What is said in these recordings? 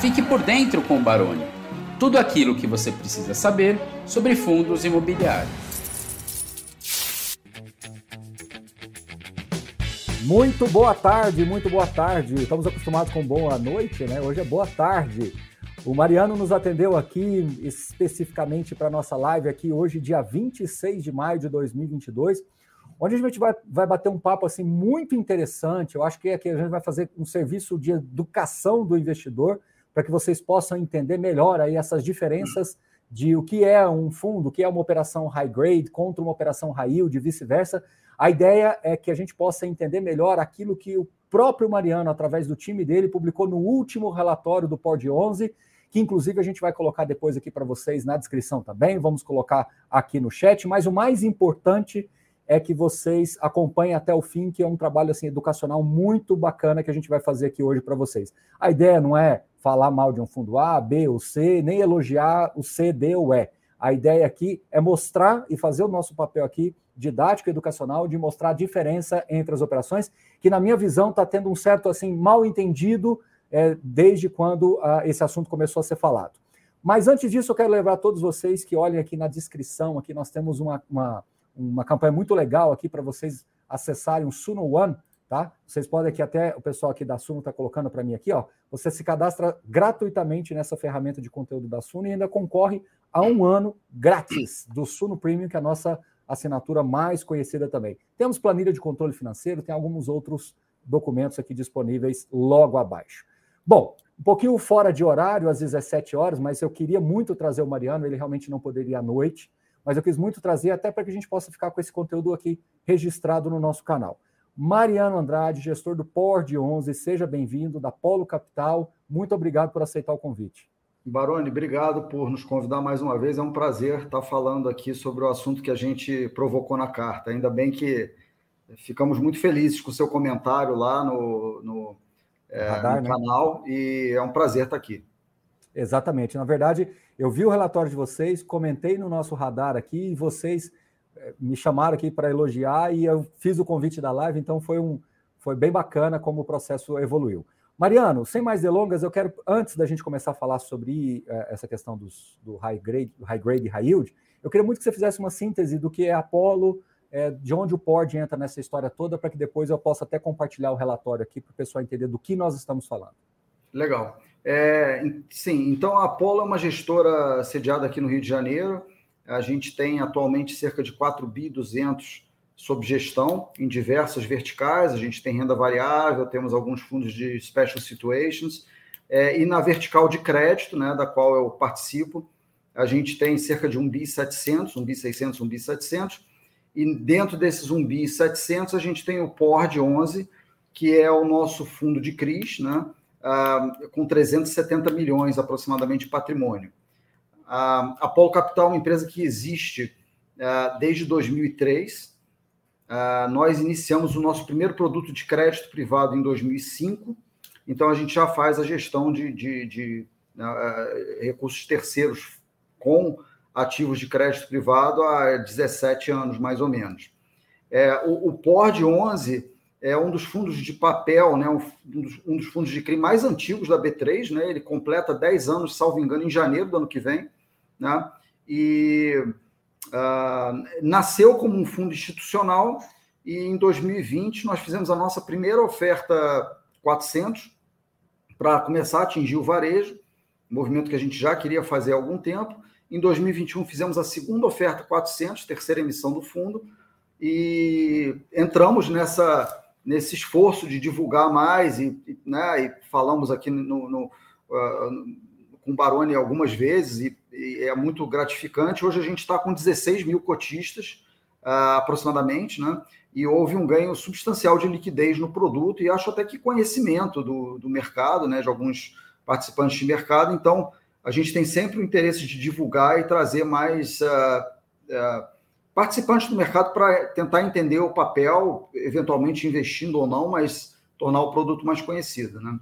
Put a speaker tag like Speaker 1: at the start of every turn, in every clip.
Speaker 1: Fique por dentro com o Baroni. Tudo aquilo que você precisa saber sobre fundos imobiliários.
Speaker 2: Muito boa tarde, muito boa tarde. Estamos acostumados com boa noite, né? Hoje é boa tarde. O Mariano nos atendeu aqui especificamente para a nossa live aqui hoje, dia 26 de maio de 2022 onde a gente vai, vai bater um papo assim muito interessante. Eu acho que aqui a gente vai fazer um serviço de educação do investidor para que vocês possam entender melhor aí essas diferenças de o que é um fundo, o que é uma operação high grade contra uma operação high yield e vice-versa. A ideia é que a gente possa entender melhor aquilo que o próprio Mariano, através do time dele, publicou no último relatório do POD 11, que inclusive a gente vai colocar depois aqui para vocês na descrição também, vamos colocar aqui no chat, mas o mais importante é que vocês acompanhem até o fim, que é um trabalho assim educacional muito bacana que a gente vai fazer aqui hoje para vocês. A ideia não é falar mal de um fundo A, B ou C, nem elogiar o C, D ou E. A ideia aqui é mostrar e fazer o nosso papel aqui didático educacional de mostrar a diferença entre as operações, que na minha visão está tendo um certo assim mal entendido é, desde quando ah, esse assunto começou a ser falado. Mas antes disso, eu quero lembrar todos vocês que olhem aqui na descrição, aqui nós temos uma, uma uma campanha muito legal aqui para vocês acessarem o Suno One, tá? Vocês podem aqui até o pessoal aqui da Suno está colocando para mim aqui, ó. Você se cadastra gratuitamente nessa ferramenta de conteúdo da Suno e ainda concorre a um ano grátis do Suno Premium, que é a nossa assinatura mais conhecida também. Temos planilha de controle financeiro, tem alguns outros documentos aqui disponíveis logo abaixo. Bom, um pouquinho fora de horário, às 17 horas, mas eu queria muito trazer o Mariano, ele realmente não poderia à noite mas eu quis muito trazer até para que a gente possa ficar com esse conteúdo aqui registrado no nosso canal. Mariano Andrade, gestor do PORD 11, seja bem-vindo da Polo Capital. Muito obrigado por aceitar o convite.
Speaker 3: Baroni, obrigado por nos convidar mais uma vez. É um prazer estar falando aqui sobre o assunto que a gente provocou na carta. Ainda bem que ficamos muito felizes com o seu comentário lá no, no, é, Radar, no né? canal e é um prazer estar aqui.
Speaker 2: Exatamente. Na verdade, eu vi o relatório de vocês, comentei no nosso radar aqui e vocês eh, me chamaram aqui para elogiar e eu fiz o convite da live, então foi um foi bem bacana como o processo evoluiu. Mariano, sem mais delongas, eu quero antes da gente começar a falar sobre uh, essa questão dos, do high grade, high grade e high yield, eu queria muito que você fizesse uma síntese do que é Apollo, é, de onde o PORD entra nessa história toda, para que depois eu possa até compartilhar o relatório aqui para o pessoal entender do que nós estamos falando.
Speaker 3: Legal. É, sim, então a Apollo é uma gestora sediada aqui no Rio de Janeiro. A gente tem atualmente cerca de 4 bi 200 sob gestão em diversas verticais. A gente tem renda variável, temos alguns fundos de special situations. É, e na vertical de crédito, né, da qual eu participo, a gente tem cerca de 1 bi 700, 1 bi 600, 1 bi 700. E dentro desses 1 bi 700, a gente tem o PORD 11, que é o nosso fundo de CRIs, né? Uh, com 370 milhões aproximadamente de patrimônio. A Polo Capital é uma empresa que existe uh, desde 2003. Uh, nós iniciamos o nosso primeiro produto de crédito privado em 2005, então a gente já faz a gestão de, de, de recursos terceiros com ativos de crédito privado há 17 anos, mais ou menos. É, o, o POR 11 é um dos fundos de papel, né, um, dos, um dos fundos de crime mais antigos da B3, né, ele completa 10 anos, salvo engano, em janeiro do ano que vem, né, e uh, nasceu como um fundo institucional e em 2020 nós fizemos a nossa primeira oferta 400 para começar a atingir o varejo, movimento que a gente já queria fazer há algum tempo. Em 2021 fizemos a segunda oferta 400, terceira emissão do fundo, e entramos nessa nesse esforço de divulgar mais, e, né, e falamos aqui no, no uh, com o Baroni algumas vezes, e, e, é muito gratificante. Hoje a gente está com 16 mil cotistas, uh, aproximadamente, né? e houve um ganho substancial de liquidez no produto, e acho até que conhecimento do, do mercado, né, de alguns participantes de mercado. Então, a gente tem sempre o interesse de divulgar e trazer mais. Uh, participantes do mercado para tentar entender o papel, eventualmente investindo ou não, mas tornar o produto mais conhecido, né?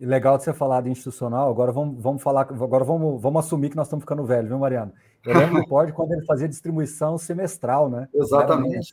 Speaker 2: E legal de você falar de institucional. Agora vamos, vamos falar, agora vamos, vamos assumir que nós estamos ficando velhos, viu, Mariano? Eu lembro do Pod quando ele fazia distribuição semestral, né?
Speaker 3: Exatamente.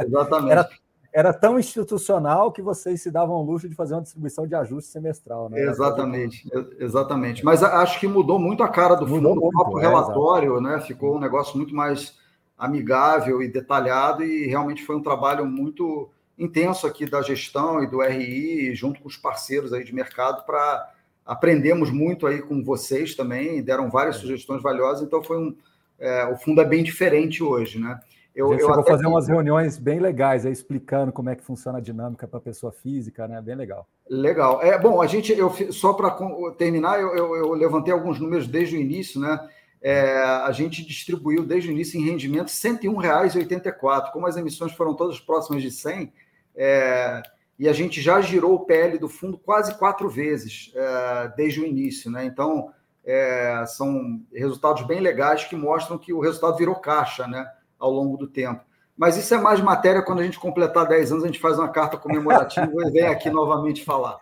Speaker 3: Exatamente.
Speaker 2: Era, era tão institucional que vocês se davam o luxo de fazer uma distribuição de ajuste semestral, né?
Speaker 3: Exatamente, exatamente. Mas acho que mudou muito a cara do mudou fundo, o próprio é, relatório, né? Ficou um negócio muito mais amigável e detalhado, e realmente foi um trabalho muito intenso aqui da gestão e do RI, junto com os parceiros aí de mercado, para aprendemos muito aí com vocês também, deram várias é. sugestões valiosas, então foi um. É, o fundo é bem diferente hoje, né?
Speaker 2: Eu, eu fazer umas reuniões bem legais aí, explicando como é que funciona a dinâmica para a pessoa física, né? Bem legal.
Speaker 3: Legal. É bom, a gente, eu só para terminar, eu, eu, eu, levantei alguns números desde o início, né? É, a gente distribuiu desde o início em rendimento R$ 101,84. Como as emissões foram todas próximas de 100, é, e a gente já girou o PL do fundo quase quatro vezes é, desde o início, né? Então, é, são resultados bem legais que mostram que o resultado virou caixa, né? Ao longo do tempo. Mas isso é mais matéria quando a gente completar 10 anos, a gente faz uma carta comemorativa e vem aqui novamente falar.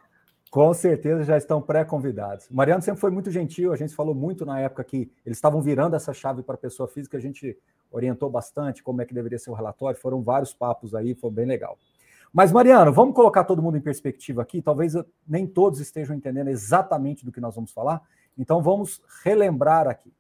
Speaker 2: Com certeza já estão pré-convidados. Mariano sempre foi muito gentil, a gente falou muito na época que eles estavam virando essa chave para a pessoa física, a gente orientou bastante como é que deveria ser o relatório, foram vários papos aí, foi bem legal. Mas, Mariano, vamos colocar todo mundo em perspectiva aqui. Talvez nem todos estejam entendendo exatamente do que nós vamos falar. Então, vamos relembrar aqui.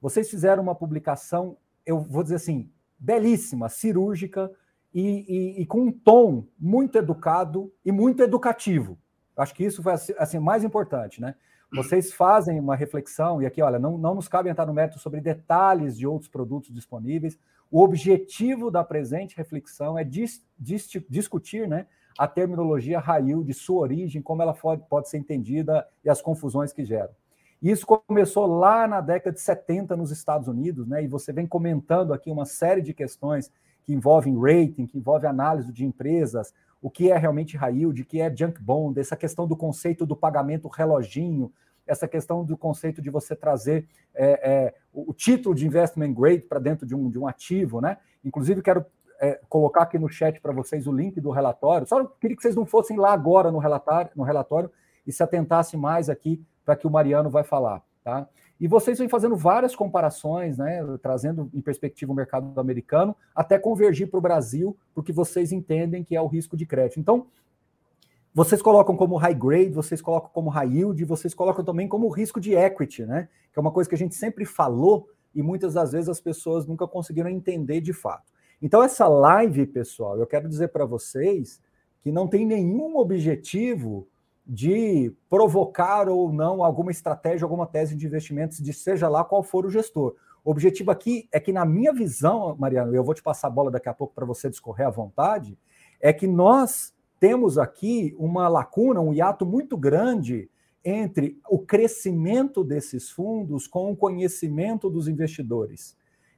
Speaker 2: Vocês fizeram uma publicação, eu vou dizer assim, belíssima, cirúrgica e, e, e com um tom muito educado e muito educativo. Acho que isso foi assim mais importante, né? Vocês fazem uma reflexão, e aqui, olha, não, não nos cabe entrar no método sobre detalhes de outros produtos disponíveis, o objetivo da presente reflexão é dis, dis, discutir né, a terminologia raio de sua origem, como ela pode, pode ser entendida e as confusões que geram. Isso começou lá na década de 70 nos Estados Unidos, né? E você vem comentando aqui uma série de questões que envolvem rating, que envolvem análise de empresas, o que é realmente high yield, o que é junk bond, essa questão do conceito do pagamento reloginho, essa questão do conceito de você trazer é, é, o, título de investment grade para dentro de um, de um ativo, né? Inclusive, quero é, colocar aqui no chat para vocês o link do relatório. Só queria que vocês não fossem lá agora no relatório, no relatório e se atentassem mais aqui para que o Mariano vai falar, tá? E vocês vêm fazendo várias comparações, né, trazendo em perspectiva o mercado americano, até convergir para o Brasil, porque vocês entendem que é o risco de crédito. Então, vocês colocam como high grade, vocês colocam como high yield, vocês colocam também como risco de equity, né? Que é uma coisa que a gente sempre falou e muitas das vezes as pessoas nunca conseguiram entender de fato. Então, essa live, pessoal, eu quero dizer para vocês que não tem nenhum objetivo de provocar ou não alguma estratégia, alguma tese de investimentos, de seja lá qual for o gestor. O objetivo aqui é que, na minha visão, Mariano, eu vou te passar a bola daqui a pouco para você discorrer à vontade, é que nós temos aqui uma lacuna, um hiato muito grande entre o crescimento desses fundos com o conhecimento dos investidores.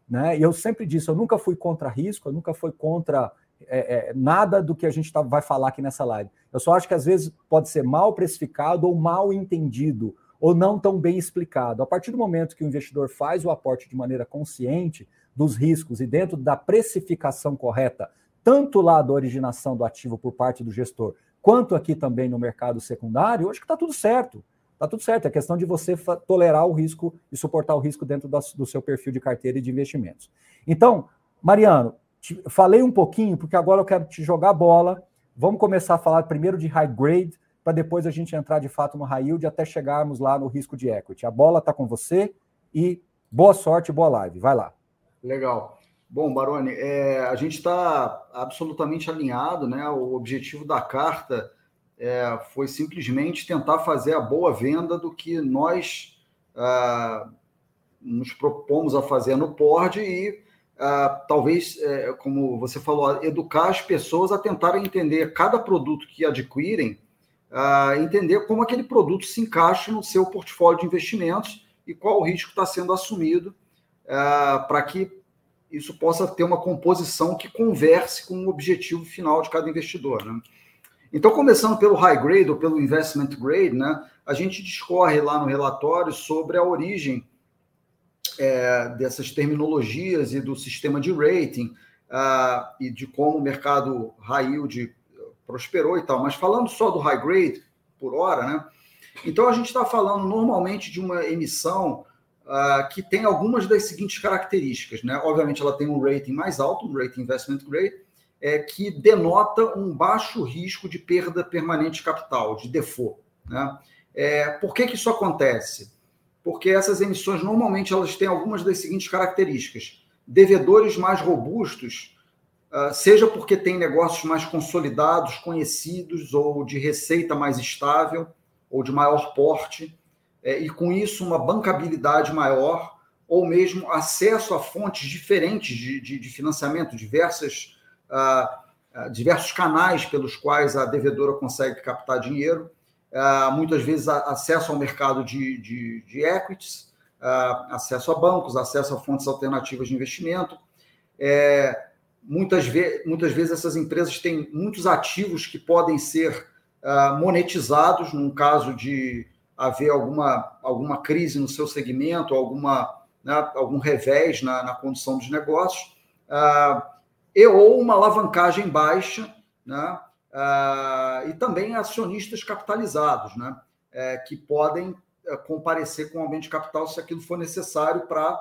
Speaker 2: Né? E eu sempre disse, eu nunca fui contra risco, eu nunca fui contra é, é, nada do que a gente tá, vai falar aqui nessa live. Eu só acho que às vezes pode ser mal precificado ou mal entendido, ou não tão bem explicado. A partir do momento que o investidor faz o aporte de maneira consciente dos riscos e dentro da precificação correta tanto lá da originação do ativo por parte do gestor, quanto aqui também no mercado secundário, eu acho que está tudo certo. Está tudo certo. É questão de você tolerar o risco e suportar o risco dentro do seu perfil de carteira e de investimentos. Então, Mariano, falei um pouquinho, porque agora eu quero te jogar a bola. Vamos começar a falar primeiro de high grade, para depois a gente entrar de fato no high yield até chegarmos lá no risco de equity. A bola está com você e boa sorte, boa live. Vai lá.
Speaker 3: Legal. Bom, Baroni, é, a gente está absolutamente alinhado, né? O objetivo da carta é, foi simplesmente tentar fazer a boa venda do que nós ah, nos propomos a fazer no PORD e ah, talvez, é, como você falou, educar as pessoas a tentarem entender cada produto que adquirem, ah, entender como aquele produto se encaixa no seu portfólio de investimentos e qual o risco está sendo assumido para que isso possa ter uma composição que converse com o objetivo final de cada investidor. Né? Então, começando pelo high grade ou pelo investment grade, né, a gente discorre lá no relatório sobre a origem é, dessas terminologias e do sistema de rating uh, e de como o mercado high yield prosperou e tal. Mas falando só do high grade por hora, né? Então a gente está falando normalmente de uma emissão uh, que tem algumas das seguintes características. Né? Obviamente, ela tem um rating mais alto, um rating investment grade, é, que denota um baixo risco de perda permanente de capital, de default. Né? É, por que, que isso acontece? Porque essas emissões, normalmente, elas têm algumas das seguintes características. Devedores mais robustos, uh, seja porque têm negócios mais consolidados, conhecidos, ou de receita mais estável, ou de maior porte, é, e com isso uma bancabilidade maior, ou mesmo acesso a fontes diferentes de, de, de financiamento, diversas, uh, diversos canais pelos quais a devedora consegue captar dinheiro, muitas vezes acesso ao mercado de, de, de equities, acesso a bancos, acesso a fontes alternativas de investimento. É, muitas, ve muitas vezes essas empresas têm muitos ativos que podem ser monetizados num caso de haver alguma, alguma crise no seu segmento, alguma, né, algum revés na, na condução dos negócios, uh, e ou uma alavancagem baixa, né, e também acionistas capitalizados, né, é, que podem é, comparecer com aumento de capital se aquilo for necessário para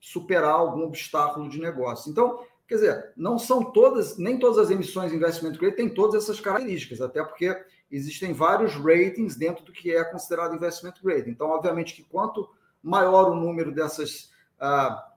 Speaker 3: superar algum obstáculo de negócio. Então, quer dizer, não são todas, nem todas as emissões de investment grade têm todas essas características, até porque existem vários ratings dentro do que é considerado investment grade. Então, obviamente que quanto maior o número dessas, ah,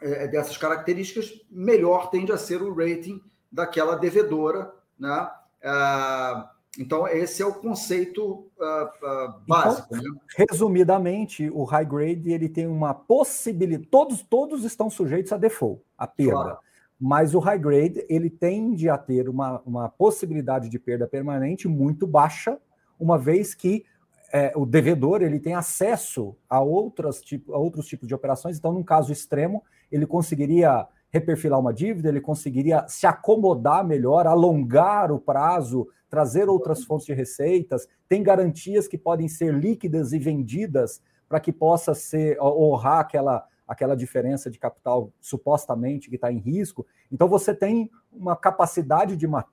Speaker 3: é, dessas características, melhor tende a ser o rating daquela devedora, né? Ah, então, esse é o conceito uh, uh, básico. Então,
Speaker 2: né? Resumidamente, o high grade ele tem uma possibilidade. Todos, todos estão sujeitos a default, a perda. Claro. Mas o high grade ele tende a ter uma, uma possibilidade de perda permanente muito baixa, uma vez que é, o devedor ele tem acesso a, outras, tipo, a outros tipos de operações. Então, num caso extremo, ele conseguiria reperfilar uma dívida, ele conseguiria se acomodar melhor, alongar o prazo, trazer outras fontes de receitas, tem garantias que podem ser líquidas e vendidas para que possa ser honrar aquela, aquela diferença de capital supostamente que está em risco. Então você tem uma capacidade de uma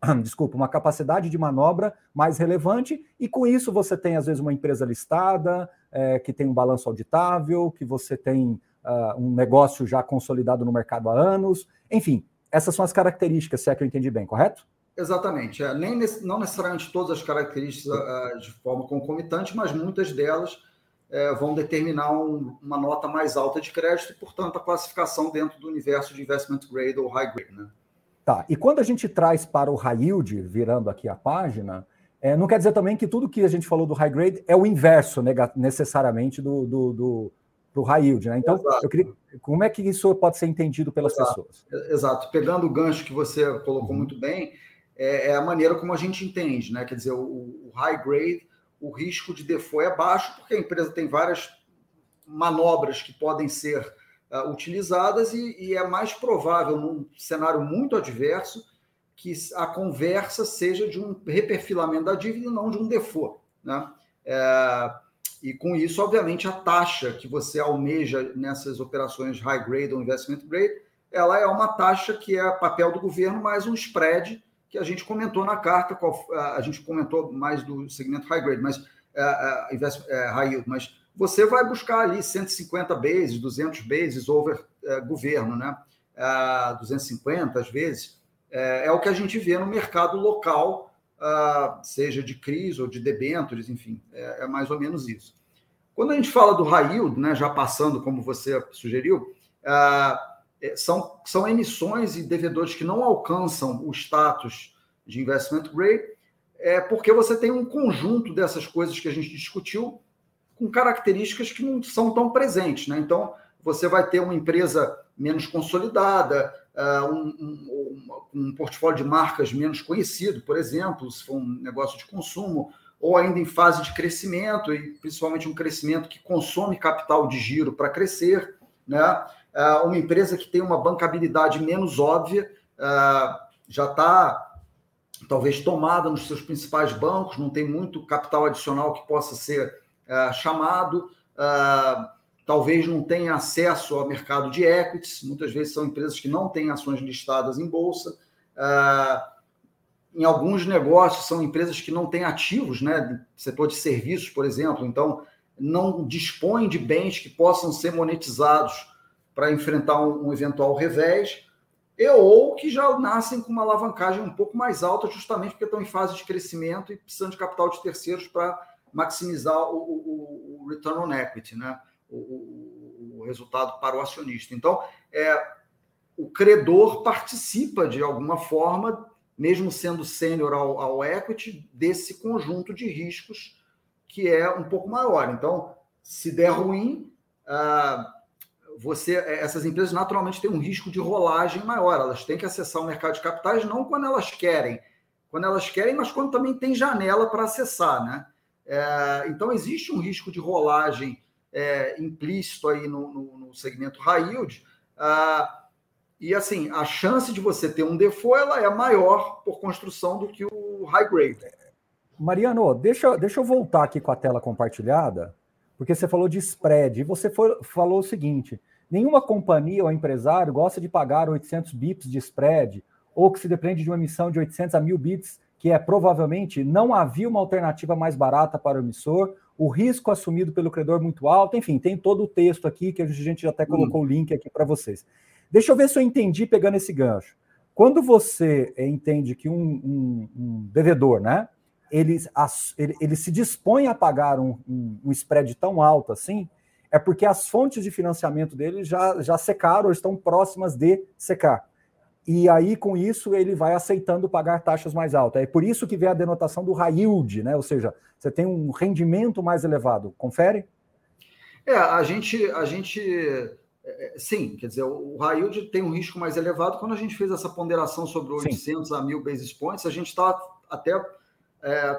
Speaker 2: desculpa, uma capacidade de manobra mais relevante, e com isso você tem, às vezes, uma empresa listada, é, que tem um balanço auditável, que você tem uh, um negócio já consolidado no mercado há anos. Enfim, essas são as características, se é que eu entendi bem, correto?
Speaker 3: Exatamente. É, nem, não necessariamente todas as características uh, de forma concomitante, mas muitas delas uh, vão determinar um, uma nota mais alta de crédito e, portanto, a classificação dentro do universo de investment grade ou high grade. Né?
Speaker 2: Tá. E quando a gente traz para o high yield, virando aqui a página, é, não quer dizer também que tudo que a gente falou do high grade é o inverso necessariamente do, do, do, para o high yield, né? Então, Exato. eu queria, como é que isso pode ser entendido pelas
Speaker 3: Exato.
Speaker 2: pessoas?
Speaker 3: Exato. Pegando o gancho que você colocou uhum. muito bem, é, é, a maneira como a gente entende, né? Quer dizer, o, o high grade, o risco de default é baixo, porque a empresa tem várias manobras que podem ser uh, utilizadas e, e, é mais provável, num cenário muito adverso, que a conversa seja de um reperfilamento da dívida e não de um default, né? É, e com isso, obviamente, a taxa que você almeja nessas operações high grade ou investment grade, ela é uma taxa que é papel do governo mais um spread que a gente comentou na carta, a gente comentou mais do segmento high grade, mas uh, investment, uh, high yield, mas você vai buscar ali 150 bases, 200 bases over uh, governo, né? Uh, 250 às vezes, é o que a gente vê no mercado local uh, seja de CRIs ou de debêntures, enfim, é, é, mais ou menos isso. Quando a gente fala do yield, né, já passando como você sugeriu, uh, são, são emissões e devedores que não alcançam o status de investment grade, é porque você tem um conjunto dessas coisas que a gente discutiu com características que não são tão presentes. Né? Então, você vai ter uma empresa menos consolidada, um, um, um, portfólio de marcas menos conhecido, por exemplo, se for um negócio de consumo, ou ainda em fase de crescimento, e principalmente um crescimento que consome capital de giro para crescer, né? Uh, uma empresa que tem uma bancabilidade menos óbvia, uh, já está talvez tomada nos seus principais bancos, não tem muito capital adicional que possa ser chamado. Talvez não tenha acesso ao mercado de equities, muitas vezes são empresas que não têm ações listadas em bolsa. Ah, em alguns negócios, são empresas que não têm ativos, né? Setor de serviços, por exemplo, então não dispõem de bens que possam ser monetizados para enfrentar um, eventual revés. ou que já nascem com uma alavancagem um pouco mais alta, justamente porque estão em fase de crescimento e precisando de capital de terceiros para maximizar o, o, o, return on equity, né? O, o, resultado para o acionista. Então, é, o credor participa de alguma forma, mesmo sendo sênior ao, ao equity, desse conjunto de riscos que é um pouco maior. Então, se der ruim, ah, você, essas empresas naturalmente têm um risco de rolagem maior. Elas têm que acessar o mercado de capitais não quando elas querem, quando elas querem, mas quando também tem janela para acessar, né? É, então existe um risco de rolagem é, implícito aí no, no, no, segmento high yield. Ah, e assim, a chance de você ter um default ela é maior por construção do que o high grade.
Speaker 2: Mariano, deixa, deixa eu voltar aqui com a tela compartilhada, porque você falou de spread e você for, falou o seguinte: nenhuma companhia ou empresário gosta de pagar 800 bips de spread ou que se depende de uma emissão de 800 a 1000 bits, que é provavelmente não havia uma alternativa mais barata para o emissor, o risco assumido pelo credor muito alto, enfim, tem todo o texto aqui que a gente até colocou hum. o link aqui para vocês. Deixa eu ver se eu entendi pegando esse gancho. Quando você entende que um, um, um devedor, né, ele, ele, ele se dispõe a pagar um, um, um, spread tão alto assim, é porque as fontes de financiamento dele já, já secaram ou estão próximas de secar. E aí, com isso, ele vai aceitando pagar taxas mais altas. É por isso que vem a denotação do high yield, né? Ou seja, você tem um rendimento mais elevado. Confere?
Speaker 3: É, a gente, a gente é, é, sim, quer dizer, o high yield tem um risco mais elevado. Quando a gente fez essa ponderação sobre 800 sim. a 1000 basis points, a gente está até é,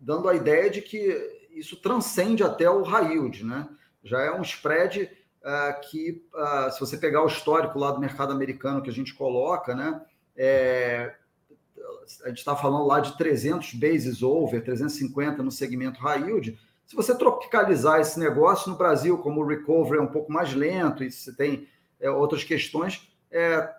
Speaker 3: dando a ideia de que isso transcende até o high yield, né? Já é um spread que, é, se você pegar o histórico lá do mercado americano que a gente coloca, né? É, a gente está falando lá de 300 bases over, 350 no segmento high yield. Se você tropicalizar esse negócio no Brasil, como o recovery é um pouco mais lento e você tem é, outras questões, é,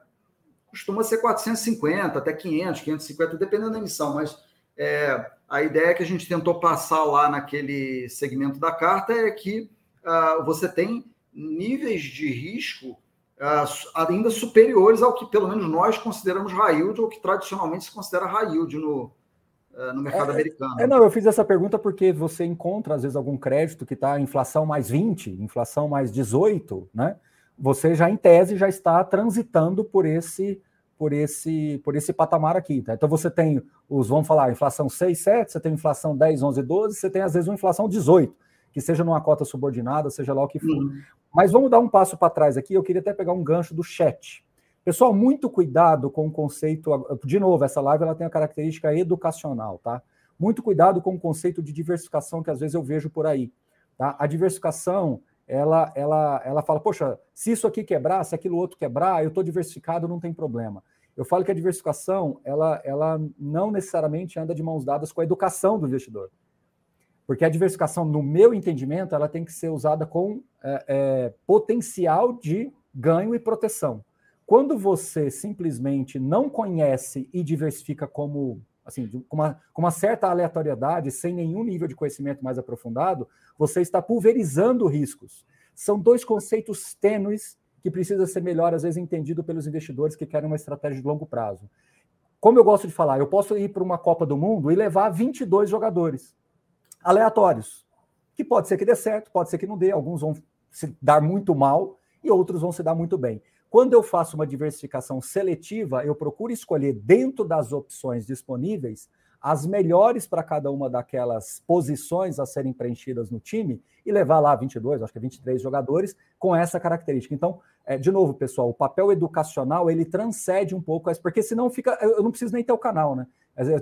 Speaker 3: costuma ser 450 até 500, 550, dependendo da emissão, mas é, a ideia que a gente tentou passar lá naquele segmento da carta é que uh, você tem níveis de risco uh, ainda superiores ao que, pelo menos, nós consideramos high yield ou que tradicionalmente se considera high yield no, uh, no mercado
Speaker 2: é,
Speaker 3: americano.
Speaker 2: É, não, eu fiz essa pergunta porque você encontra, às vezes, algum crédito que está inflação mais 20, inflação mais 18, né? Você já, em tese, já está transitando por esse por esse, por esse patamar aqui. Tá? Então você tem os, vamos falar, inflação 6, 7, você tem inflação 10, 11, 12, você tem às vezes uma inflação 18, que seja numa cota subordinada, seja lá o que for. Uhum. Mas vamos dar um passo para trás aqui, eu queria até pegar um gancho do chat. Pessoal, muito cuidado com o conceito, de novo, essa live ela tem a característica educacional, tá? Muito cuidado com o conceito de diversificação que às vezes eu vejo por aí, tá? A diversificação, ela, ela, ela fala, poxa, se isso aqui quebrar, se aquilo outro quebrar, eu estou diversificado, não tem problema. Eu falo que a diversificação, ela, ela não necessariamente anda de mãos dadas com a educação do investidor. Porque a diversificação, no meu entendimento, ela tem que ser usada com é, é, potencial de ganho e proteção. Quando você simplesmente não conhece e diversifica como assim, com uma, com uma certa aleatoriedade, sem nenhum nível de conhecimento mais aprofundado, você está pulverizando riscos. São dois conceitos tênues que precisam ser melhor, às vezes, entendido pelos investidores que querem uma estratégia de longo prazo. Como eu gosto de falar, eu posso ir para uma Copa do Mundo e levar 22 jogadores aleatórios, que pode ser que dê certo, pode ser que não dê, alguns vão se dar muito mal e outros vão se dar muito bem. Quando eu faço uma diversificação seletiva, eu procuro escolher dentro das opções disponíveis as melhores para cada uma daquelas posições a serem preenchidas no time e levar lá 22, acho que 23 jogadores com essa característica. Então, é, de novo, pessoal, o papel educacional ele transcende um pouco, porque senão fica. Eu não preciso nem ter o canal, né?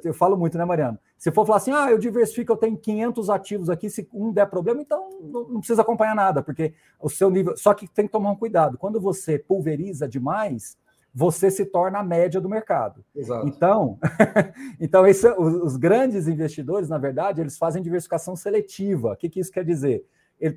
Speaker 2: Eu falo muito, né, Mariano? Se for falar assim, ah, eu diversifico, eu tenho 500 ativos aqui, se um der problema, então não precisa acompanhar nada, porque o seu nível. Só que tem que tomar um cuidado. Quando você pulveriza demais, você se torna a média do mercado. Exato. Então, então esse, os, os, grandes investidores, na verdade, eles fazem diversificação seletiva. O que, que isso quer dizer?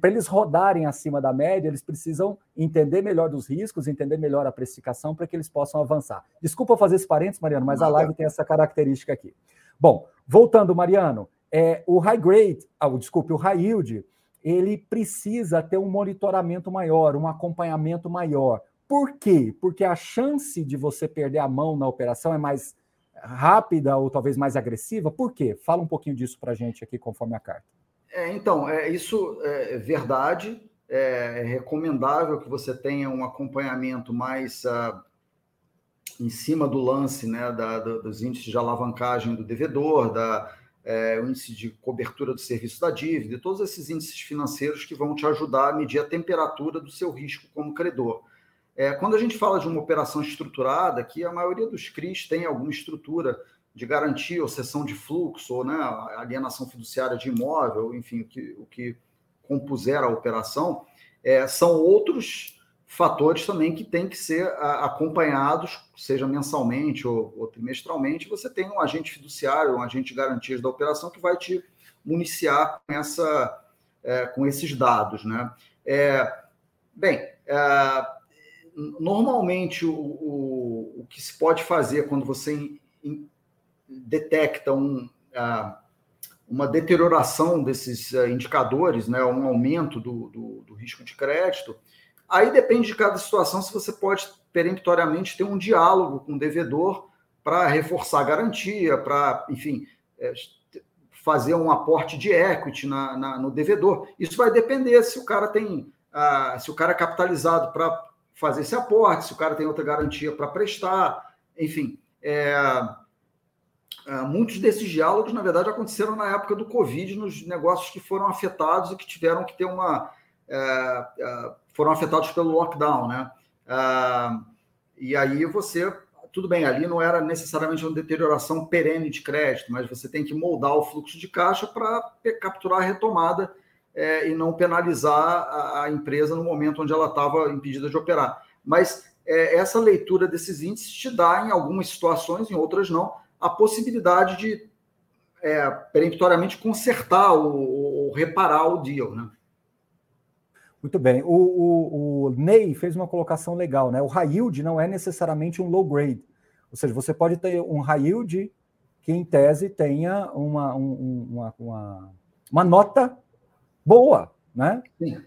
Speaker 2: para eles rodarem acima da média, eles precisam entender melhor dos riscos, entender melhor a precificação para que eles possam avançar. Desculpa fazer esse parênteses, Mariano, mas a live tem essa característica aqui. Bom, voltando, Mariano, é, o high grade, ah, desculpe, o high yield, ele precisa ter um monitoramento maior, um acompanhamento maior. Por quê? Porque a chance de você perder a mão na operação é mais rápida ou talvez mais agressiva? Por quê? Fala um pouquinho disso para a gente aqui, conforme a carta.
Speaker 3: É, então, é, isso é verdade. É, é recomendável que você tenha um acompanhamento mais uh, em cima do lance, né, da, dos índices de alavancagem do devedor, da, é, o índice de cobertura do serviço da dívida, todos esses índices financeiros que vão te ajudar a medir a temperatura do seu risco como credor. É, quando a gente fala de uma operação estruturada, que a maioria dos CRIs tem alguma estrutura de garantia ou cessão de fluxo, ou né, alienação fiduciária de imóvel, enfim, o que, o que compuser a operação, é, são outros fatores também que têm que ser acompanhados, seja mensalmente ou, ou, trimestralmente. Você tem um agente fiduciário, um agente de garantias da operação que vai te municiar com, essa, é, com esses dados. Né? É, bem, é, normalmente o, o, o, que se pode fazer quando você in, in, detecta um, uh, uma deterioração desses uh, indicadores, né, um aumento do, do, do, risco de crédito, aí depende de cada situação se você pode peremptoriamente ter um diálogo com o devedor para reforçar a garantia, para, enfim, é, fazer um aporte de equity na, na, no devedor. Isso vai depender se o cara tem, uh, se o cara é capitalizado para fazer esse aporte, se o cara tem outra garantia para prestar, enfim. É, é, muitos desses diálogos, na verdade, aconteceram na época do Covid, nos negócios que foram afetados e que tiveram que ter uma. É, é foram afetados pelo lockdown, né? É, e aí você. Tudo bem, ali não era necessariamente uma deterioração perene de crédito, mas você tem que moldar o fluxo de caixa para capturar a retomada é, e não penalizar a, a, empresa no momento onde ela estava impedida de operar. Mas é, essa leitura desses índices te dá, em algumas situações, em outras não, a possibilidade de é, peremptoriamente consertar ou, reparar o deal, né?
Speaker 2: Muito bem. O, o, o, Ney fez uma colocação legal, né? O high yield não é necessariamente um low grade. Ou seja, você pode ter um high yield que, em tese, tenha uma, um, uma, uma, uma nota boa, né? Sim.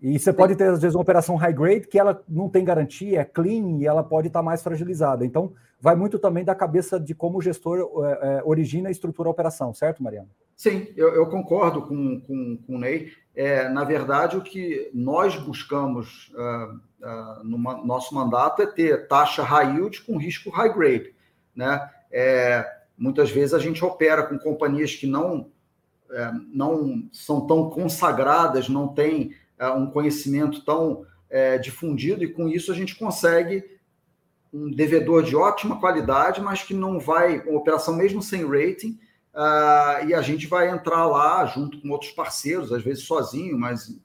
Speaker 2: E você pode ter, às vezes, uma operação high grade que ela não tem garantia, é clean e ela pode estar mais fragilizada. Então, vai muito também da cabeça de como o gestor é, é, origina e estrutura a operação, certo, Mariano?
Speaker 3: Sim, eu, eu concordo com, com, com o Ney. É, na verdade, o que nós buscamos uh, uh, no nosso mandato é ter taxa high yield com risco high grade. Né? É, muitas vezes a gente opera com companhias que não é, não são tão consagradas, não têm é, um conhecimento tão é, difundido, e com isso a gente consegue um devedor de ótima qualidade, mas que não vai, uma operação mesmo sem rating, uh, e a gente vai entrar lá junto com outros parceiros, às vezes sozinho, mas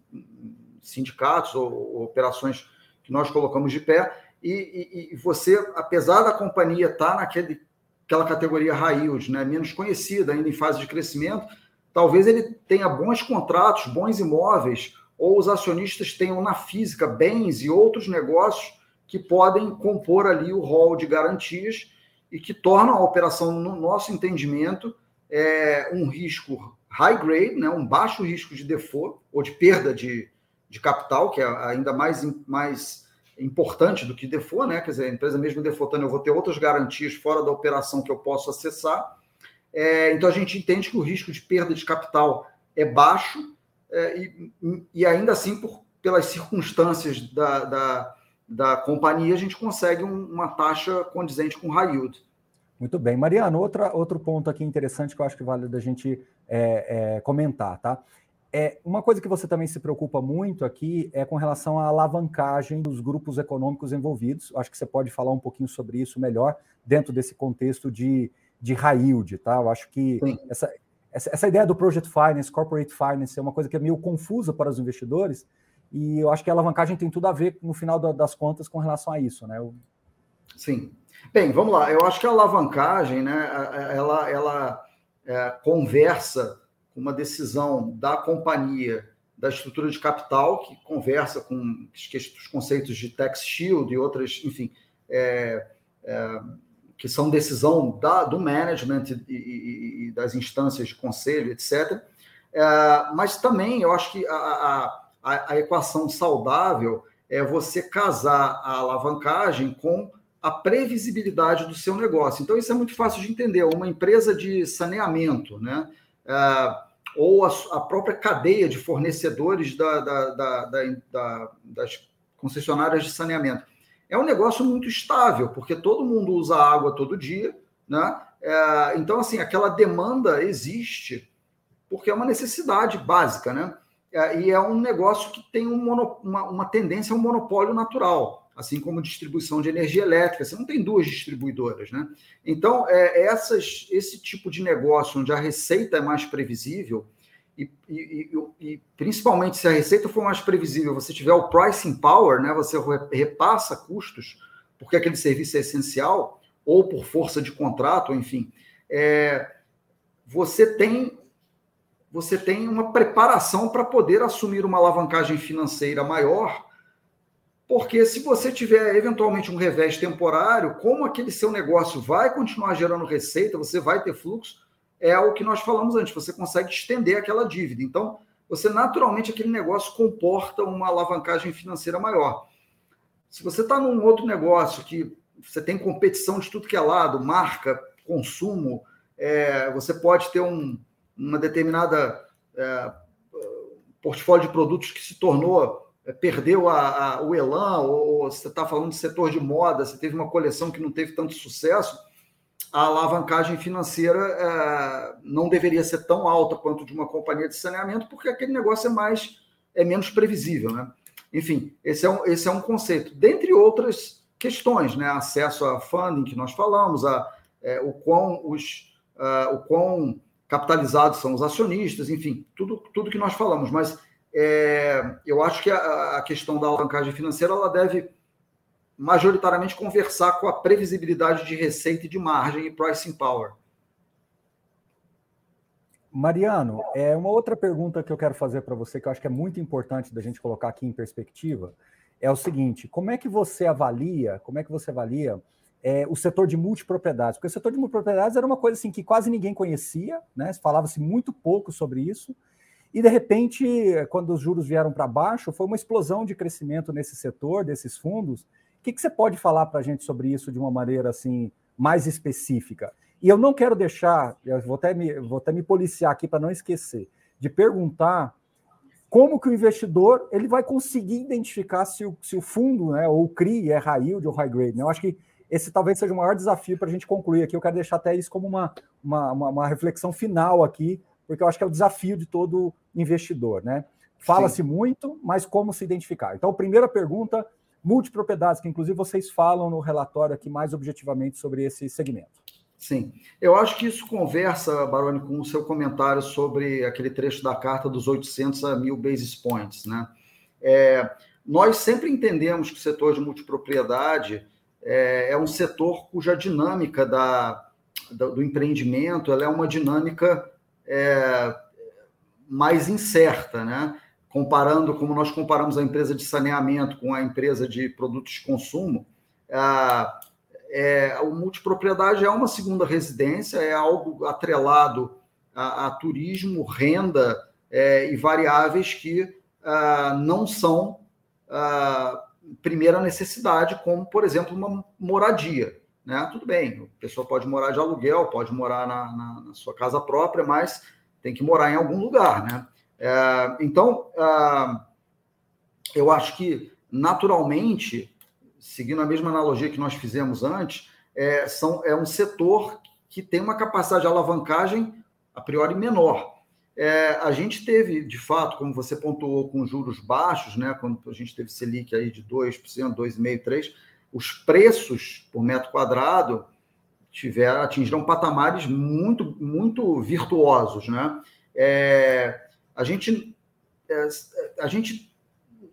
Speaker 3: sindicatos ou, ou operações que nós colocamos de pé, e, e, e, você, apesar da companhia estar naquele aquela categoria high yield, né, menos conhecida, ainda em fase de crescimento, talvez ele tenha bons contratos, bons imóveis, ou os acionistas tenham na física bens e outros negócios que podem compor ali o rol de garantias e que tornam a operação, no nosso entendimento, é, um risco high grade, né, um baixo risco de default ou de perda de, de capital, que é ainda mais, mais importante do que default, né? Quer dizer, a empresa mesmo defaultando, eu vou ter outras garantias fora da operação que eu posso acessar é, então a gente entende que o risco de perda de capital é baixo é, e, e, ainda assim, por, pelas circunstâncias da, da, da companhia, a gente consegue um, uma taxa condizente com high yield.
Speaker 2: Muito bem. Mariano, outra, outro ponto aqui interessante que eu acho que vale da gente é, é, comentar, tá? É, uma coisa que você também se preocupa muito aqui é com relação à alavancagem dos grupos econômicos envolvidos. Acho que você pode falar um pouquinho sobre isso melhor dentro desse contexto de, de yield, tá? Eu acho que essa, essa, essa, ideia do project finance, corporate finance, é uma coisa que é meio confusa para os investidores, e eu acho que a alavancagem tem tudo a ver, no final das contas, com relação a isso, né? Eu...
Speaker 3: Sim. Bem, vamos lá. Eu acho que a alavancagem, né, ela, ela é, conversa com uma decisão da companhia da estrutura de capital, que conversa com os conceitos de tax shield e outras, enfim, é, é, que são decisão da, do management e, e, e, das instâncias de conselho, etc. É, mas também eu acho que a, a, a, equação saudável é você casar a alavancagem com a previsibilidade do seu negócio. Então, isso é muito fácil de entender. Uma empresa de saneamento, né? É, ou a, a, própria cadeia de fornecedores da, da, da, das concessionárias de saneamento. É um negócio muito estável, porque todo mundo usa água todo dia, né? É, então, assim, aquela demanda existe, porque é uma necessidade básica, né? É, e é um negócio que tem um mono, uma, uma tendência a um monopólio natural, assim como distribuição de energia elétrica. Você não tem duas distribuidoras, né? Então, é, essas, esse tipo de negócio onde a receita é mais previsível, e, e, e, principalmente se a receita for mais previsível, você tiver o pricing power, né? Você repassa custos, porque aquele serviço é essencial, ou por força de contrato, enfim. É, você tem você tem uma preparação para poder assumir uma alavancagem financeira maior, porque se você tiver eventualmente um revés temporário, como aquele seu negócio vai continuar gerando receita, você vai ter fluxo, é o que nós falamos antes, você consegue estender aquela dívida. Então, você naturalmente aquele negócio comporta uma alavancagem financeira maior. Se você está num outro negócio que você tem competição de tudo que é lado, marca, consumo, é, você pode ter um, uma determinada é, portfólio de produtos que se tornou, é, perdeu a, a, o elan, ou, ou você está falando de setor de moda, você teve uma coleção que não teve tanto sucesso, a alavancagem financeira é, não deveria ser tão alta quanto de uma companhia de saneamento, porque aquele negócio é mais é menos previsível, né? Enfim, esse é um, esse é um conceito. Dentre outras questões, né? Acesso a funding que nós falamos, a, é, o quão os uh, o quão capitalizados são os acionistas, enfim, tudo, tudo que nós falamos. Mas é, eu acho que a, a, questão da alavancagem financeira ela deve majoritariamente conversar com a previsibilidade de receita e de margem e pricing power.
Speaker 2: Mariano, é uma outra pergunta que eu quero fazer para você, que eu acho que é muito importante da gente colocar aqui em perspectiva, é o seguinte: como é que você avalia, como é que você avalia é, o setor de multipropriedades, porque o setor de multipropriedades era uma coisa assim que quase ninguém conhecia, né? Falava-se muito pouco sobre isso. E de repente, quando os juros vieram para baixo, foi uma explosão de crescimento nesse setor, desses fundos. O que, que você pode falar para a gente sobre isso de uma maneira assim mais específica? E eu não quero deixar, eu vou até me, vou até me policiar aqui para não esquecer, de perguntar como que o investidor ele vai conseguir identificar se o, se o fundo, né, ou o CRI é high yield ou high grade. Né? Eu acho que esse talvez seja o maior desafio para a gente concluir aqui. Eu quero deixar até isso como uma, uma, uma, uma, reflexão final aqui, porque eu acho que é o desafio de todo investidor, né? Fala-se muito, mas como se identificar? Então, primeira pergunta, multipropriedades, que inclusive vocês falam no relatório aqui mais objetivamente sobre esse segmento.
Speaker 3: Sim, eu acho que isso conversa, Baroni, com o seu comentário sobre aquele trecho da carta dos 800 a 1000 basis points, né? É, nós sempre entendemos que o setor de multipropriedade é, é um setor cuja dinâmica da, do, do empreendimento ela é uma dinâmica é, mais incerta, né? Comparando, como nós comparamos a empresa de saneamento com a empresa de produtos de consumo, a, é, multipropriedade é uma segunda residência, é algo atrelado a, a turismo, renda é, e variáveis que a, não são primeira necessidade, como, por exemplo, uma moradia. Né? Tudo bem, a pessoa pode morar de aluguel, pode morar na, na, na sua casa própria, mas tem que morar em algum lugar. Né? É, então, é, eu acho que, naturalmente, seguindo a mesma analogia que nós fizemos antes, é, são, é um setor que tem uma capacidade de alavancagem a priori menor. É, a gente teve, de fato, como você pontuou, com juros baixos, né, quando a gente teve Selic aí de 2%, 2,5%, 3%, os preços por metro quadrado tiveram, atingiram patamares muito, muito virtuosos. Né? É, a, gente, é, a gente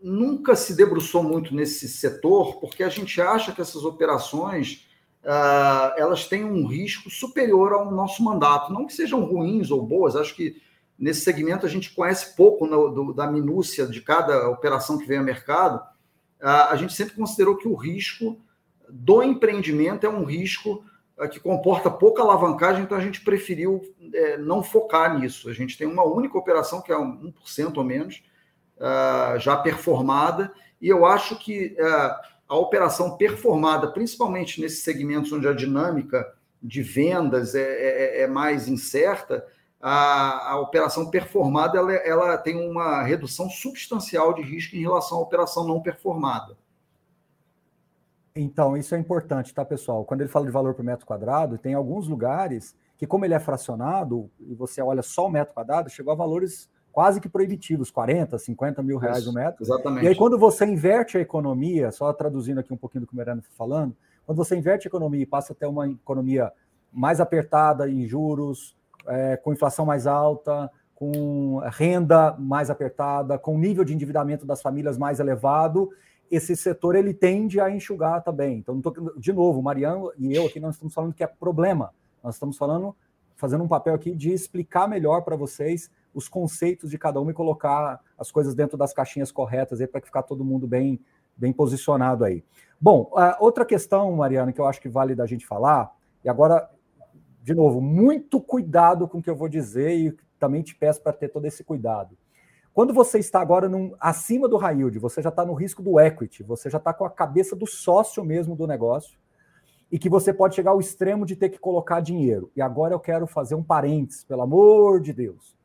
Speaker 3: nunca se debruçou muito nesse setor, porque a gente acha que essas operações uh, elas têm um risco superior ao nosso mandato. Não que sejam ruins ou boas, acho que Nesse segmento, a gente conhece pouco da minúcia de cada operação que vem ao mercado. A, a gente sempre considerou que o risco do empreendimento é um risco que comporta pouca alavancagem, então a gente preferiu é, não focar nisso. A gente tem uma única operação, que é um 1% ou menos, uh, já performada, e eu acho que uh, a operação performada, principalmente nesses segmentos onde a dinâmica de vendas é, é, é mais incerta, a, a, operação performada ela, ela tem uma redução substancial de risco em relação à operação não performada.
Speaker 2: Então, isso é importante, tá, pessoal? Quando ele fala de valor por metro quadrado, tem alguns lugares que, como ele é fracionado, e você olha só o metro quadrado, chegou a valores quase que proibitivos, 40, 50 mil reais isso, o metro.
Speaker 3: Exatamente.
Speaker 2: E aí, quando você inverte a economia, só traduzindo aqui um pouquinho do que o Merano está falando, quando você inverte a economia e passa a ter uma economia mais apertada em juros, é, com inflação mais alta, com renda mais apertada, com nível de endividamento das famílias mais elevado, esse setor ele tende a enxugar também. Então, tô, de novo, Mariano e eu aqui não estamos falando que é problema, nós estamos falando, fazendo um papel aqui de explicar melhor para vocês os conceitos de cada um e colocar as coisas dentro das caixinhas corretas aí para ficar todo mundo bem, bem posicionado aí. Bom, outra questão, Mariana, que eu acho que vale da gente falar, e agora, de novo, muito cuidado com o que eu vou dizer e também te peço para ter todo esse cuidado. Quando você está agora num, acima do high yield, você já está no risco do equity, você já está com a cabeça do sócio mesmo do negócio, e que você pode chegar ao extremo de ter que colocar dinheiro. E agora eu quero fazer um parênteses, pelo amor de Deus,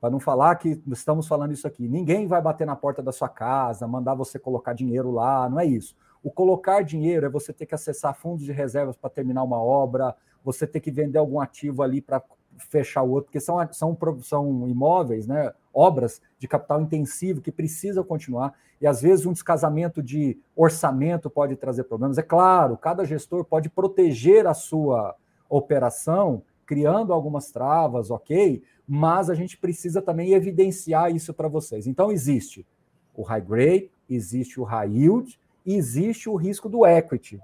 Speaker 2: para não falar que estamos falando isso aqui. Ninguém vai bater na porta da sua casa, mandar você colocar dinheiro lá, não é isso. O colocar dinheiro é você ter que acessar fundos de reservas para terminar uma obra, você ter que vender algum ativo ali para fechar o outro, porque são, são, são imóveis, né, obras de capital intensivo que precisam continuar, e às vezes um descasamento de orçamento pode trazer problemas. É claro, cada gestor pode proteger a sua operação, criando algumas travas, ok, mas a gente precisa também evidenciar isso para vocês. Então, existe o high grade, existe o high yield, e existe o risco do equity.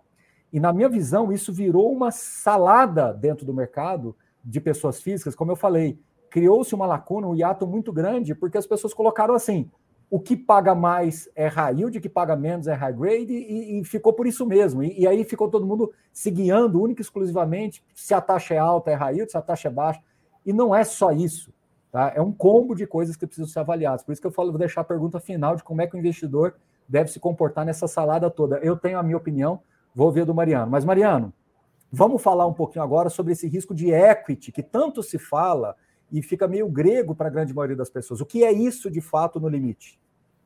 Speaker 2: E na minha visão, isso virou uma salada dentro do mercado de pessoas físicas, como eu falei, criou-se uma lacuna, um hiato muito grande, porque as pessoas colocaram assim: o que paga mais é high yield, o que paga menos é high grade, e, e ficou por isso mesmo. E, e, aí ficou todo mundo se guiando única e exclusivamente se a taxa é alta é high yield, se a taxa é baixa. E não é só isso. Tá? É um combo de coisas que precisam ser avaliadas. Por isso que eu falo, vou deixar a pergunta final de como é que o investidor deve se comportar nessa salada toda. Eu tenho a minha opinião, vou ver do Mariano. Mas, Mariano, Vamos falar um pouquinho agora sobre esse risco de equity que tanto se fala e fica meio grego para a grande maioria das pessoas. O que é isso de fato no limite?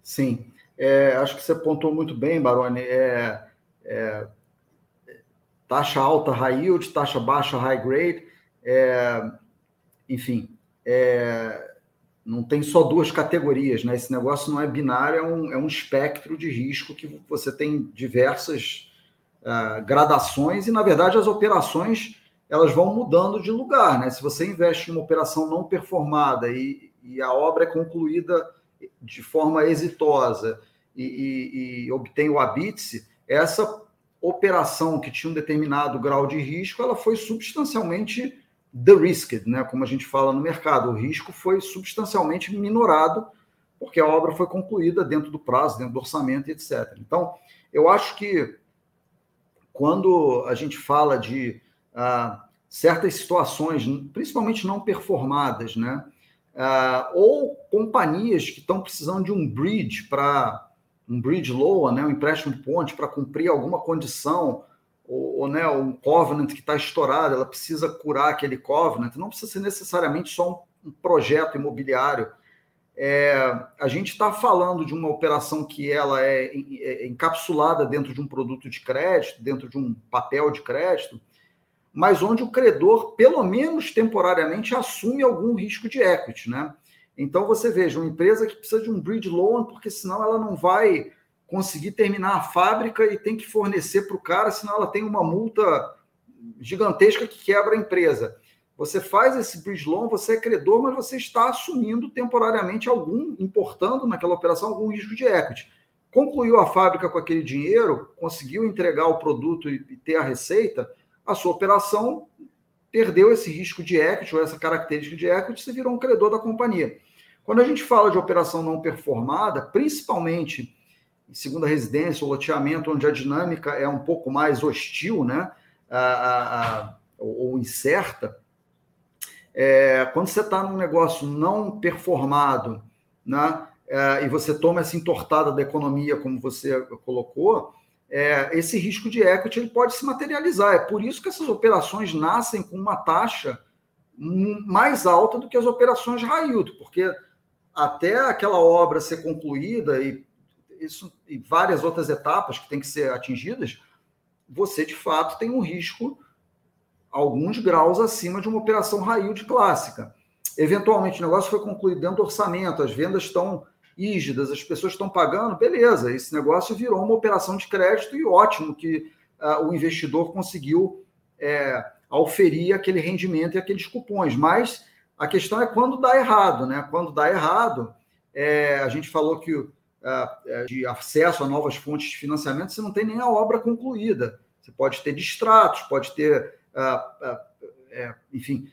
Speaker 3: Sim, é, acho que você pontuou muito bem, Baroni. É, é, taxa alta, high yield, taxa baixa, high grade. É, enfim, é, não tem só duas categorias, né? Esse negócio não é binário, é um, é um espectro de risco que você tem diversas uh, gradações e, na verdade, as operações elas vão mudando de lugar. Né? Se você investe em uma operação não performada e, e a obra é concluída de forma exitosa e, e, e obtém o habite essa operação que tinha um determinado grau de risco, ela foi substancialmente de-risked, né? como a gente fala no mercado. O risco foi substancialmente minorado porque a obra foi concluída dentro do prazo, dentro do orçamento, etc. Então, eu acho que quando a gente fala de ah, certas situações, principalmente não performadas, né? Ah, ou companhias que estão precisando de um bridge para um bridge loan, né, um empréstimo ponte para cumprir alguma condição, ou, ou né, um covenant que está estourado, ela precisa curar aquele covenant, não precisa ser necessariamente só um, um projeto imobiliário é, a gente está falando de uma operação que ela é, é encapsulada dentro de um produto de crédito, dentro de um papel de crédito, mas onde o credor, pelo menos temporariamente, assume algum risco de equity, né? Então você veja, uma empresa que precisa de um bridge loan, porque senão ela não vai conseguir terminar a fábrica e tem que fornecer para o cara, senão ela tem uma multa gigantesca que quebra a empresa. Você faz esse bridge loan, você é credor, mas você está assumindo temporariamente algum, importando naquela operação algum risco de equity. Concluiu a fábrica com aquele dinheiro, conseguiu entregar o produto e ter a receita, a sua operação perdeu esse risco de equity ou essa característica de equity, você virou um credor da companhia. Quando a gente fala de operação não performada, principalmente em segunda residência ou loteamento, onde a dinâmica é um pouco mais hostil, né? A, a, a, ou incerta, é, quando você está num negócio não performado, né, é, e você toma essa entortada da economia, como você colocou, é, esse risco de equity ele pode se materializar. É por isso que essas operações nascem com uma taxa mais alta do que as operações yield, porque até aquela obra ser concluída e, isso, e várias outras etapas que têm que ser atingidas, você de fato tem um risco alguns graus acima de uma operação high yield clássica. Eventualmente o negócio foi concluído dentro do orçamento, as vendas estão rígidas, as pessoas estão pagando, beleza, esse negócio virou uma operação de crédito e ótimo que uh, o investidor conseguiu é, auferir aquele rendimento e aqueles cupons. Mas a questão é quando dá errado, né? Quando dá errado, é, a gente falou que uh, de acesso a novas fontes de financiamento, você não tem nem a obra concluída. Você pode ter distratos, pode ter, enfim,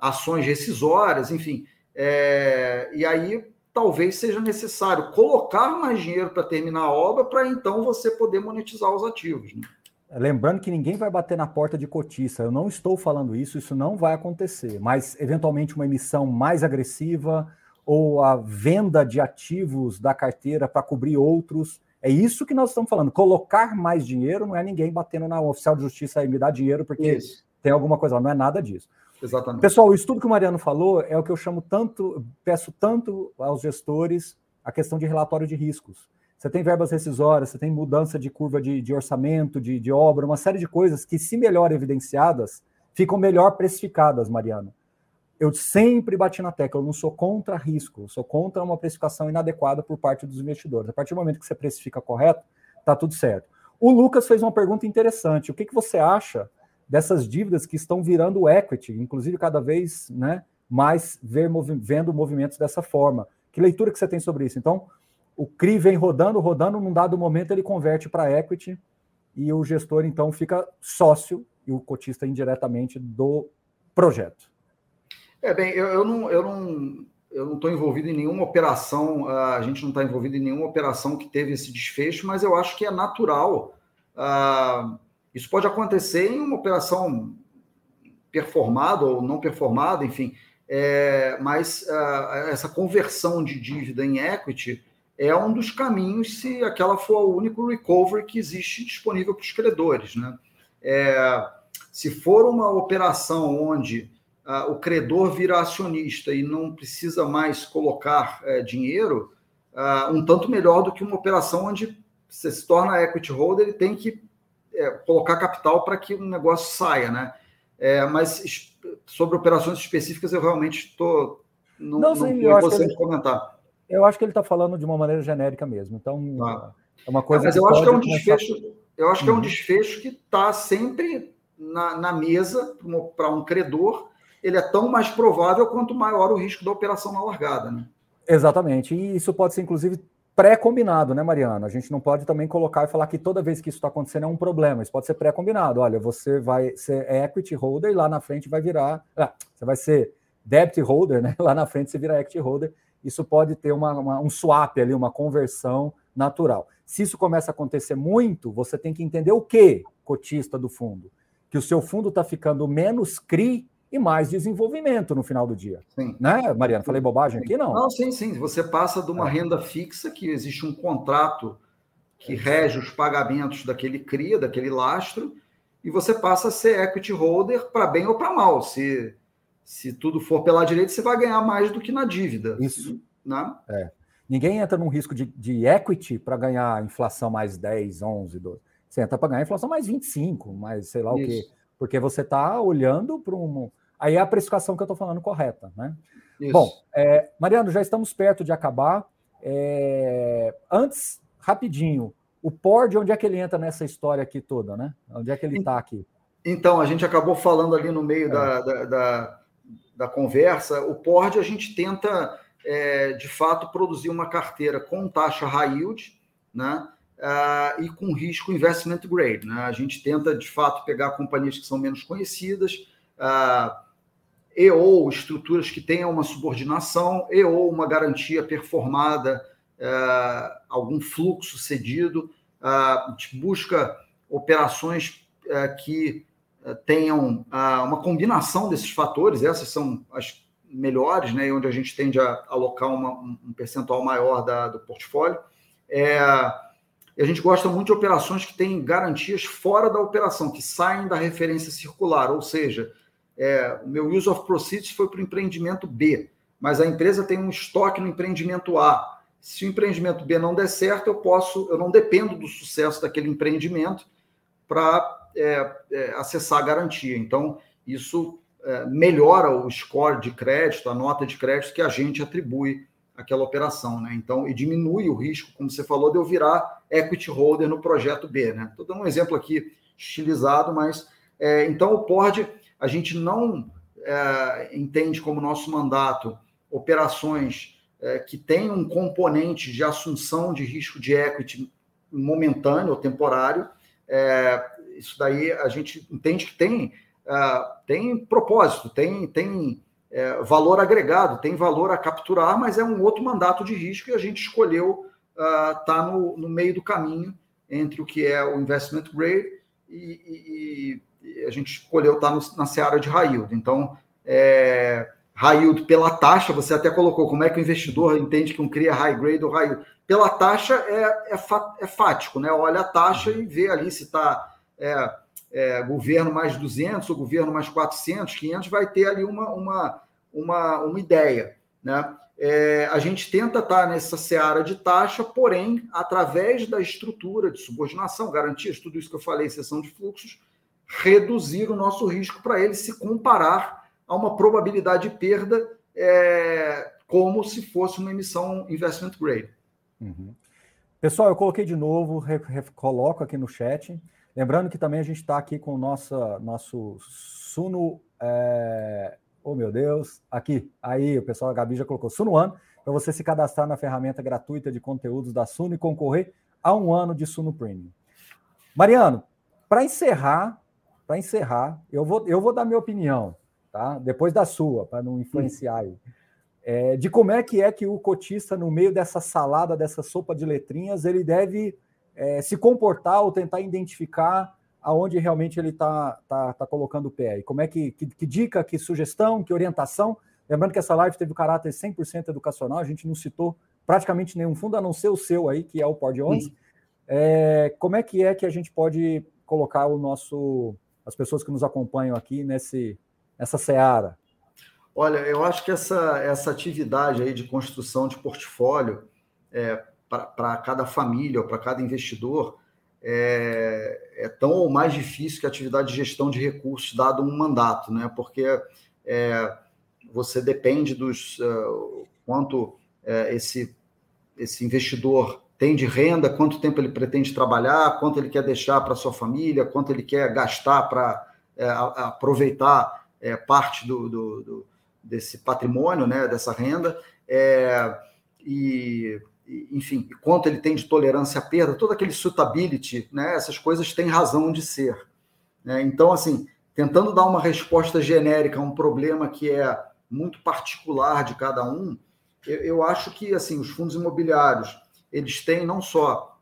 Speaker 3: ações rescisórias, enfim. É, e aí talvez seja necessário colocar mais dinheiro para terminar a obra, para então você poder monetizar os ativos. Né?
Speaker 2: Lembrando que ninguém vai bater na porta de cotista. Eu não estou falando isso, isso não vai acontecer. Mas, eventualmente, uma emissão mais agressiva ou a venda de ativos da carteira para cobrir outros. É isso que nós estamos falando. Colocar mais dinheiro não é ninguém batendo na oficial de justiça e me dar dinheiro porque isso. tem alguma coisa. Não é nada disso. Exatamente. Pessoal, o estudo que o Mariano falou é o que eu chamo tanto, peço tanto aos gestores a questão de relatório de riscos. Você tem verbas rescisórias, você tem mudança de curva de, de orçamento, de, de, obra, uma série de coisas que, se melhor evidenciadas, ficam melhor precificadas, Mariano. Eu sempre bati na tecla, eu não sou contra risco, eu sou contra uma precificação inadequada por parte dos investidores. A partir do momento que você precifica correto, está tudo certo. O Lucas fez uma pergunta interessante. O que, que você acha dessas dívidas que estão virando equity, inclusive cada vez né, mais ver, vendo movimentos dessa forma. Que leitura que você tem sobre isso? Então, o CRI vem rodando, rodando, num dado momento ele converte para equity e o gestor então fica sócio e o cotista indiretamente do projeto.
Speaker 3: É bem, eu, eu não, eu não, eu não estou envolvido em nenhuma operação, a gente não está envolvido em nenhuma operação que teve esse desfecho, mas eu acho que é natural. Uh, isso pode acontecer em uma operação performada ou não performada, enfim, é, mas uh, essa conversão de dívida em equity é um dos caminhos se aquela for o único recovery que existe disponível para os credores. Né? É, se for uma operação onde o credor vira acionista e não precisa mais colocar uh, dinheiro, um tanto melhor do que uma operação onde você se torna equity holder e tem que é, colocar capital para que o negócio saia, né? É, mas sobre operações específicas eu realmente estou não, não, sim, não
Speaker 2: tenho ele, comentar. Eu acho que ele está falando de uma maneira genérica mesmo. Então ah. é uma coisa.
Speaker 3: mas eu acho que é um desfecho. Eu acho que é um uhum. desfecho que está sempre na, na mesa para um credor. Ele é tão mais provável quanto maior o risco da operação na largada, né?
Speaker 2: Exatamente. E isso pode ser, inclusive, pré-combinado, né, Mariana? A gente não pode também colocar e falar que toda vez que isso está acontecendo é um problema. Isso pode ser pré-combinado. Olha, você vai ser equity holder e lá na frente vai virar. Ah, você vai ser debt holder, né? Lá na frente você vira equity holder. Isso pode ter uma, uma, um swap ali, uma conversão natural. Se isso começa a acontecer muito, você tem que entender o que, cotista do fundo? Que o seu fundo está ficando menos CRI e mais desenvolvimento no final do dia. Sim. Né, Mariana? Falei bobagem aqui? Não. Não,
Speaker 3: sim, sim. Você passa de uma é. renda fixa, que existe um contrato que rege os pagamentos daquele CRIA, daquele lastro, e você passa a ser equity holder para bem ou para mal. Se, se tudo for pela direita, você vai ganhar mais do que na dívida.
Speaker 2: Isso. Né? É. Ninguém entra num risco de, de equity para ganhar inflação mais 10, 11, 12. Você entra para ganhar inflação mais 25, mais sei lá Isso. o quê. Porque você está olhando para um, Aí é a precificação que eu estou falando correta, né? Isso. Bom, é, Mariano, já estamos perto de acabar. É, antes, rapidinho, o PORD, onde é que ele entra nessa história aqui toda, né? Onde é que ele está aqui?
Speaker 3: Então, a gente acabou falando ali no meio é. da, da, da, da, conversa. O PORD, a gente tenta, é, de fato, produzir uma carteira com taxa high yield, né? Uh, e com risco investment grade. Né? A gente tenta, de fato, pegar companhias que são menos conhecidas, uh, e ou estruturas que tenham uma subordinação, e ou uma garantia performada, uh, algum fluxo cedido. Uh, a gente busca operações uh, que tenham uma combinação desses fatores, essas são as melhores, né, onde a gente tende a alocar uma, um percentual maior da, do portfólio. É, a gente gosta muito de operações que têm garantias fora da operação, que saem da referência circular, ou seja, é, o meu use of proceeds foi para o empreendimento B, mas a empresa tem um estoque no empreendimento A. Se o empreendimento B não der certo, eu posso, eu não dependo do sucesso daquele empreendimento para é, é, acessar a garantia. Então, isso é, melhora o score de crédito, a nota de crédito que a gente atribui àquela operação, né? Então, e diminui o risco, como você falou, de eu virar equity holder no projeto B, né? Estou dando um exemplo aqui estilizado, mas é, então o PORD a gente não é, entende como nosso mandato operações é, que têm um componente de assunção de risco de equity momentâneo ou temporário. É, isso daí a gente entende que tem, é, tem propósito, tem, tem é, valor agregado, tem valor a capturar, mas é um outro mandato de risco e a gente escolheu estar uh, tá no, no meio do caminho entre o que é o investment grade e, e a gente escolheu estar no, na seara de yield. Então, é, yield pela taxa, você até colocou como é que o investidor entende que um cria high grade ou yield. Pela taxa é, é, é fático, né? Olha a taxa e vê ali se está é, é, governo mais 200 ou governo mais 400, 500, vai ter ali uma, uma, uma, uma ideia, né? É, a gente tenta estar nessa seara de taxa, porém, através da estrutura de subordinação, garantias, tudo isso que eu falei, seção de fluxos, reduzir o nosso risco para ele se comparar a uma probabilidade de perda é, como se fosse uma emissão investment grade.
Speaker 2: Uhum. Pessoal, eu coloquei de novo, coloco aqui no chat. Lembrando que também a gente está aqui com o nosso, nosso Suno. É... Oh, meu Deus, aqui, aí o pessoal, a Gabi já colocou Suno One, para você se cadastrar na ferramenta gratuita de conteúdos da Suno e concorrer a um ano de Suno Premium. Mariano, para encerrar, para encerrar, eu vou, eu vou dar minha opinião tá? Depois da sua, para não influenciar aí. É, de como é que é que o cotista, no meio dessa salada, dessa sopa de letrinhas, ele deve é, se comportar ou tentar identificar aonde realmente ele está tá, tá colocando o pé. E como é que, que, que, dica, que sugestão, que orientação. Lembrando que essa live teve o caráter 100% educacional, a gente não citou praticamente nenhum fundo, a não ser o seu aí, que é o Pod 11. É, como é que é que a gente pode colocar o nosso, as pessoas que nos acompanham aqui nesse, essa seara?
Speaker 3: Olha, eu acho que essa, essa atividade aí de construção de portfólio é, para cada família ou para cada investidor é, é, tão ou mais difícil que a atividade de gestão de recursos, dado um mandato, né? Porque é, você depende dos uh, quanto é, esse, esse investidor tem de renda, quanto tempo ele pretende trabalhar, quanto ele quer deixar para sua família, quanto ele quer gastar para é, aproveitar é, parte do, do, do, desse patrimônio, né, dessa renda, é, e, enfim, quanto ele tem de tolerância à perda, todo aquele suitability, né, essas coisas têm razão de ser. Né? Então, assim, tentando dar uma resposta genérica a um problema que é muito particular de cada um, eu, eu acho que assim os fundos imobiliários eles têm não só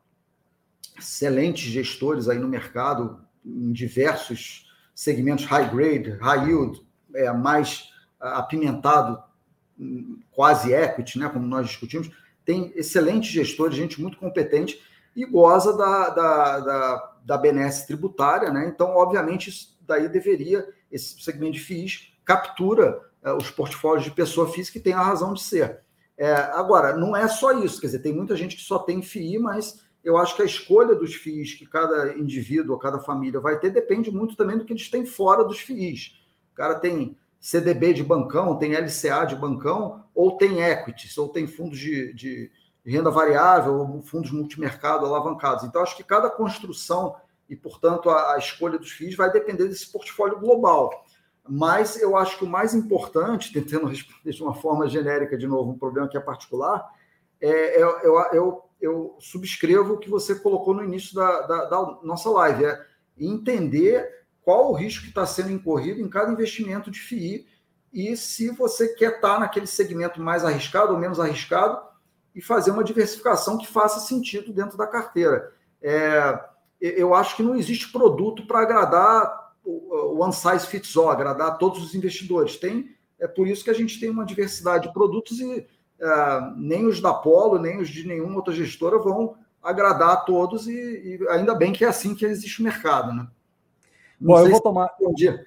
Speaker 3: excelentes gestores aí no mercado em diversos segmentos high grade, high yield, é, mais apimentado, quase equity, né, como nós discutimos, tem excelentes gestores, gente muito competente e goza da, da, da, da benesse tributária, né? Então, obviamente, isso daí deveria, esse segmento de FIIs captura é, os portfólios de pessoa física que tem a razão de ser. É, agora, não é só isso, quer dizer, tem muita gente que só tem FII, mas eu acho que a escolha dos FIIs que cada indivíduo cada família vai ter depende muito também do que eles têm fora dos FIIs. O cara tem CDB de bancão, tem LCA de bancão, ou tem equities, ou tem fundos de, de renda variável, ou fundos multimercado alavancados. Então, acho que cada construção e, portanto, a, a escolha dos FIIs vai depender desse portfólio global. Mas eu acho que o mais importante, tentando responder de uma forma genérica, de novo, um problema que é particular, é, é, eu, eu eu subscrevo o que você colocou no início da, da, da nossa live, é entender qual o risco que está sendo incorrido em cada investimento de FII e se você quer estar tá naquele segmento mais arriscado ou menos arriscado e fazer uma diversificação que faça sentido dentro da carteira. É, eu acho que não existe produto para agradar one size fits all, agradar todos os investidores. Tem É por isso que a gente tem uma diversidade de produtos e uh, nem os da Polo, nem os de nenhuma outra gestora vão agradar a todos, e, e ainda bem que é assim que existe o mercado, né?
Speaker 2: Não Bom, eu vou tomar. Um dia.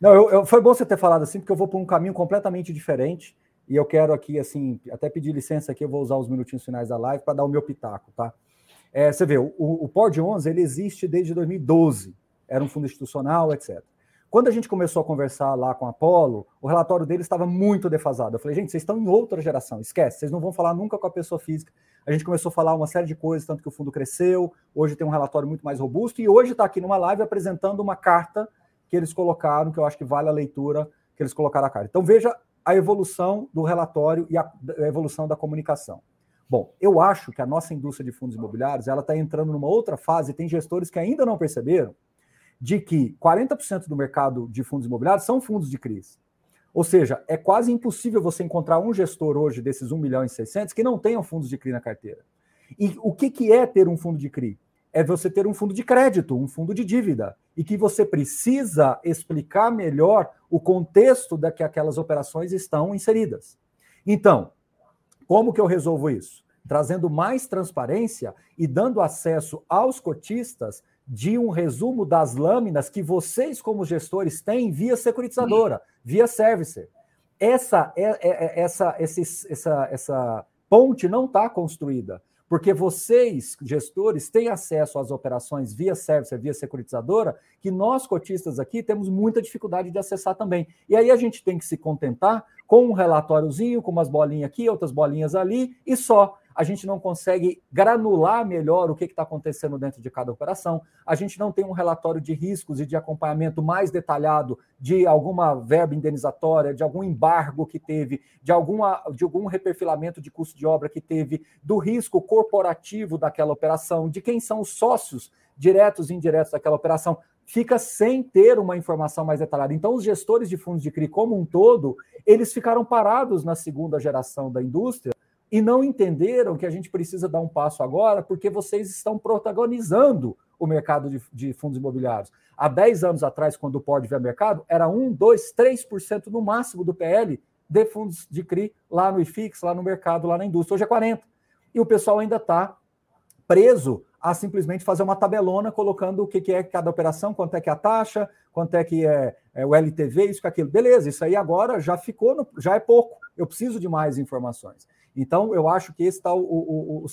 Speaker 2: Não, eu, eu, foi bom você ter falado assim, porque eu vou por um caminho completamente diferente. E eu quero aqui, assim, até pedir licença aqui, eu vou usar os minutinhos finais da live para dar o meu pitaco, tá? É, você vê, o, o POD 11 ele existe desde 2012, era um fundo institucional, etc. Quando a gente começou a conversar lá com a Apollo, o relatório dele estava muito defasado. Eu falei, gente, vocês estão em outra geração, esquece, vocês não vão falar nunca com a pessoa física. A gente começou a falar uma série de coisas, tanto que o fundo cresceu, hoje tem um relatório muito mais robusto, e hoje está aqui numa live apresentando uma carta que eles colocaram, que eu acho que vale a leitura que eles colocaram a cara. Então veja a evolução do relatório e a, a evolução da comunicação. Bom, eu acho que a nossa indústria de fundos imobiliários ela está entrando numa outra fase. Tem gestores que ainda não perceberam de que 40% do mercado de fundos imobiliários são fundos de crise. Ou seja, é quase impossível você encontrar um gestor hoje desses 1 milhão e 600 que não tenham fundos de CRI na carteira. E o que, que é ter um fundo de CRI? É você ter um fundo de crédito, um fundo de dívida, e que você precisa explicar melhor o contexto da que aquelas operações estão inseridas. Então, como que eu resolvo isso? Trazendo mais transparência e dando acesso aos cotistas de um resumo das lâminas que vocês, como gestores, têm via securitizadora, via servicer. Essa, é, é, é essa, esse, essa, essa ponte não está construída porque vocês, gestores, têm acesso às operações via service, via securitizadora, que nós, cotistas aqui, temos muita dificuldade de acessar também. E aí a gente tem que se contentar com um relatóriozinho, com umas bolinhas aqui, outras bolinhas ali, e só a gente não consegue granular melhor o que está acontecendo dentro de cada operação, a gente não tem um relatório de riscos e de acompanhamento mais detalhado de alguma verba indenizatória, de algum embargo que teve, de, alguma, de algum reperfilamento de custo de obra que teve, do risco corporativo daquela operação, de quem são os sócios diretos e indiretos daquela operação fica sem ter uma informação mais detalhada. Então, os gestores de fundos de CRI como um todo, eles ficaram parados na segunda geração da indústria, e não entenderam que a gente precisa dar um passo agora, porque vocês estão protagonizando o mercado de, de fundos imobiliários. Há 10 anos atrás, quando o POD veio mercado, era 1, 2, 3% no máximo do PL de fundos de CRI lá no IFIX, lá no mercado, lá na indústria. Hoje é 40%. E o pessoal ainda está preso a simplesmente fazer uma tabelona colocando o que, é cada operação, quanto é que é a taxa, quanto é que é, é o LTV, isso aquilo. Beleza, isso aí agora já ficou, no, já é pouco. Eu preciso de mais informações. Então, eu acho que esse está o, o, o,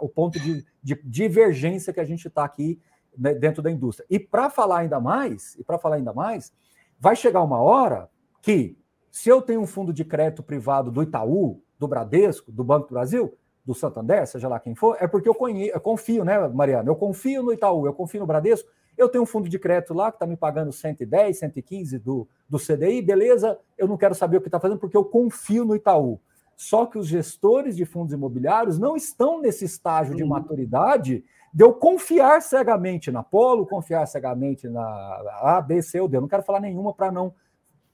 Speaker 2: o, ponto de, de, divergência que a gente está aqui né, dentro da indústria. E para falar ainda mais, e para falar ainda mais, vai chegar uma hora que, se eu tenho um fundo de crédito privado do Itaú, do Bradesco, do Banco do Brasil, do Santander, seja lá quem for, é porque eu, eu confio, né, Mariana? Eu confio no Itaú, eu confio no Bradesco, eu tenho um fundo de crédito lá que está me pagando 110, 115 do, do CDI, beleza, eu não quero saber o que está fazendo porque eu confio no Itaú. Só que os gestores de fundos imobiliários não estão nesse estágio de maturidade de eu confiar cegamente na Polo, confiar cegamente na A, B, C ou D. Eu não quero falar nenhuma para não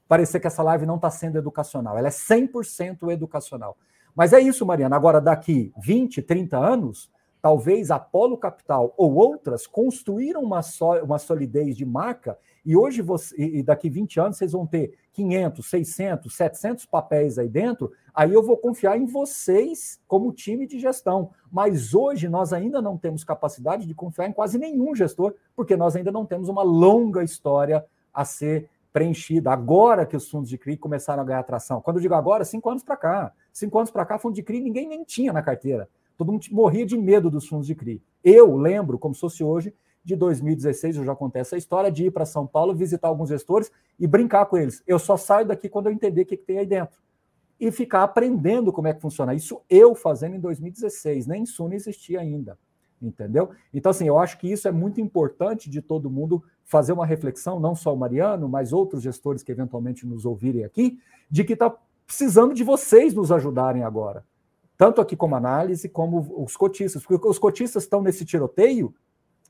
Speaker 2: parecer que essa live não está sendo educacional. Ela é 100% educacional. Mas é isso, Mariana. Agora, daqui 20, 30 anos, talvez a Polo Capital ou outras construíram uma, so, uma solidez de marca e hoje, você, e daqui 20 anos, vocês vão ter 500, 600, 700 papéis aí dentro, aí eu vou confiar em vocês como time de gestão. Mas hoje nós ainda não temos capacidade de confiar em quase nenhum gestor, porque nós ainda não temos uma longa história a ser preenchida. Agora que os fundos de CRI começaram a ganhar atração. Quando eu digo agora, cinco anos para cá. Cinco anos para cá, fundo de CRI ninguém nem tinha na carteira. Todo mundo morria de medo dos fundos de CRI. Eu lembro, como se fosse hoje, de 2016, eu já contei essa história, de ir para São Paulo, visitar alguns gestores e brincar com eles. Eu só saio daqui quando eu entender o que, que tem aí dentro. E ficar aprendendo como é que funciona. Isso eu fazendo em 2016, nem não existia ainda. Entendeu? Então, assim, eu acho que isso é muito importante de todo mundo fazer uma reflexão, não só o Mariano, mas outros gestores que eventualmente nos ouvirem aqui, de que está precisando de vocês nos ajudarem agora. Tanto aqui como análise, como os cotistas. Porque os cotistas estão nesse tiroteio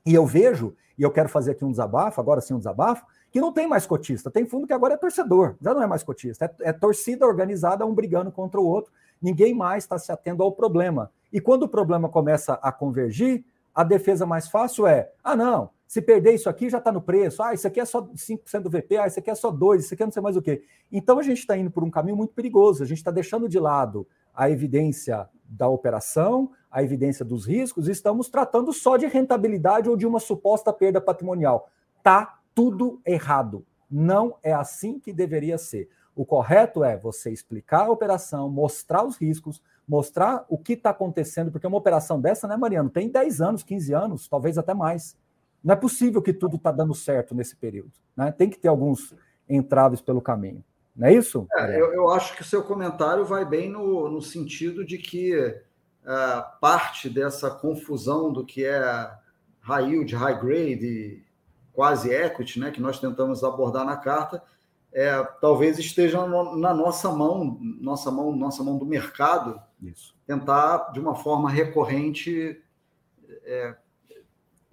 Speaker 2: e eu vejo, e eu quero fazer aqui um desabafo, agora sim um desabafo, que não tem mais cotista. Tem fundo que agora é torcedor, já não é mais cotista. É, é torcida organizada, um brigando contra o outro. Ninguém mais está se atendo ao problema. E quando o problema começa a convergir, a defesa mais fácil é: ah, não, Se perder isso aqui, já está no preço. Ah, isso aqui é só 5% do VP, ah, isso aqui é só 2%, isso aqui é não sei mais o quê. Então a gente está indo por um caminho muito perigoso. A gente está deixando de lado a evidência da operação, a evidência dos riscos, estamos tratando só de rentabilidade ou de uma suposta perda patrimonial. Tá tudo errado. Não é assim que deveria ser. O correto é você explicar a operação, mostrar os riscos, mostrar o que está acontecendo, porque uma operação dessa, né, Mariano, tem 10 anos, 15 anos, talvez até mais. Não é possível que tudo está dando certo nesse período. Né? Tem que ter alguns entraves pelo caminho. Não é isso?
Speaker 3: É, eu, eu, acho que o seu comentário vai bem no, no sentido de que uh, parte dessa confusão do que é high yield, high grade, quase equity, né, que nós tentamos abordar na carta, é, talvez esteja na nossa mão, nossa mão, nossa mão do mercado, Isso. tentar de uma forma recorrente é,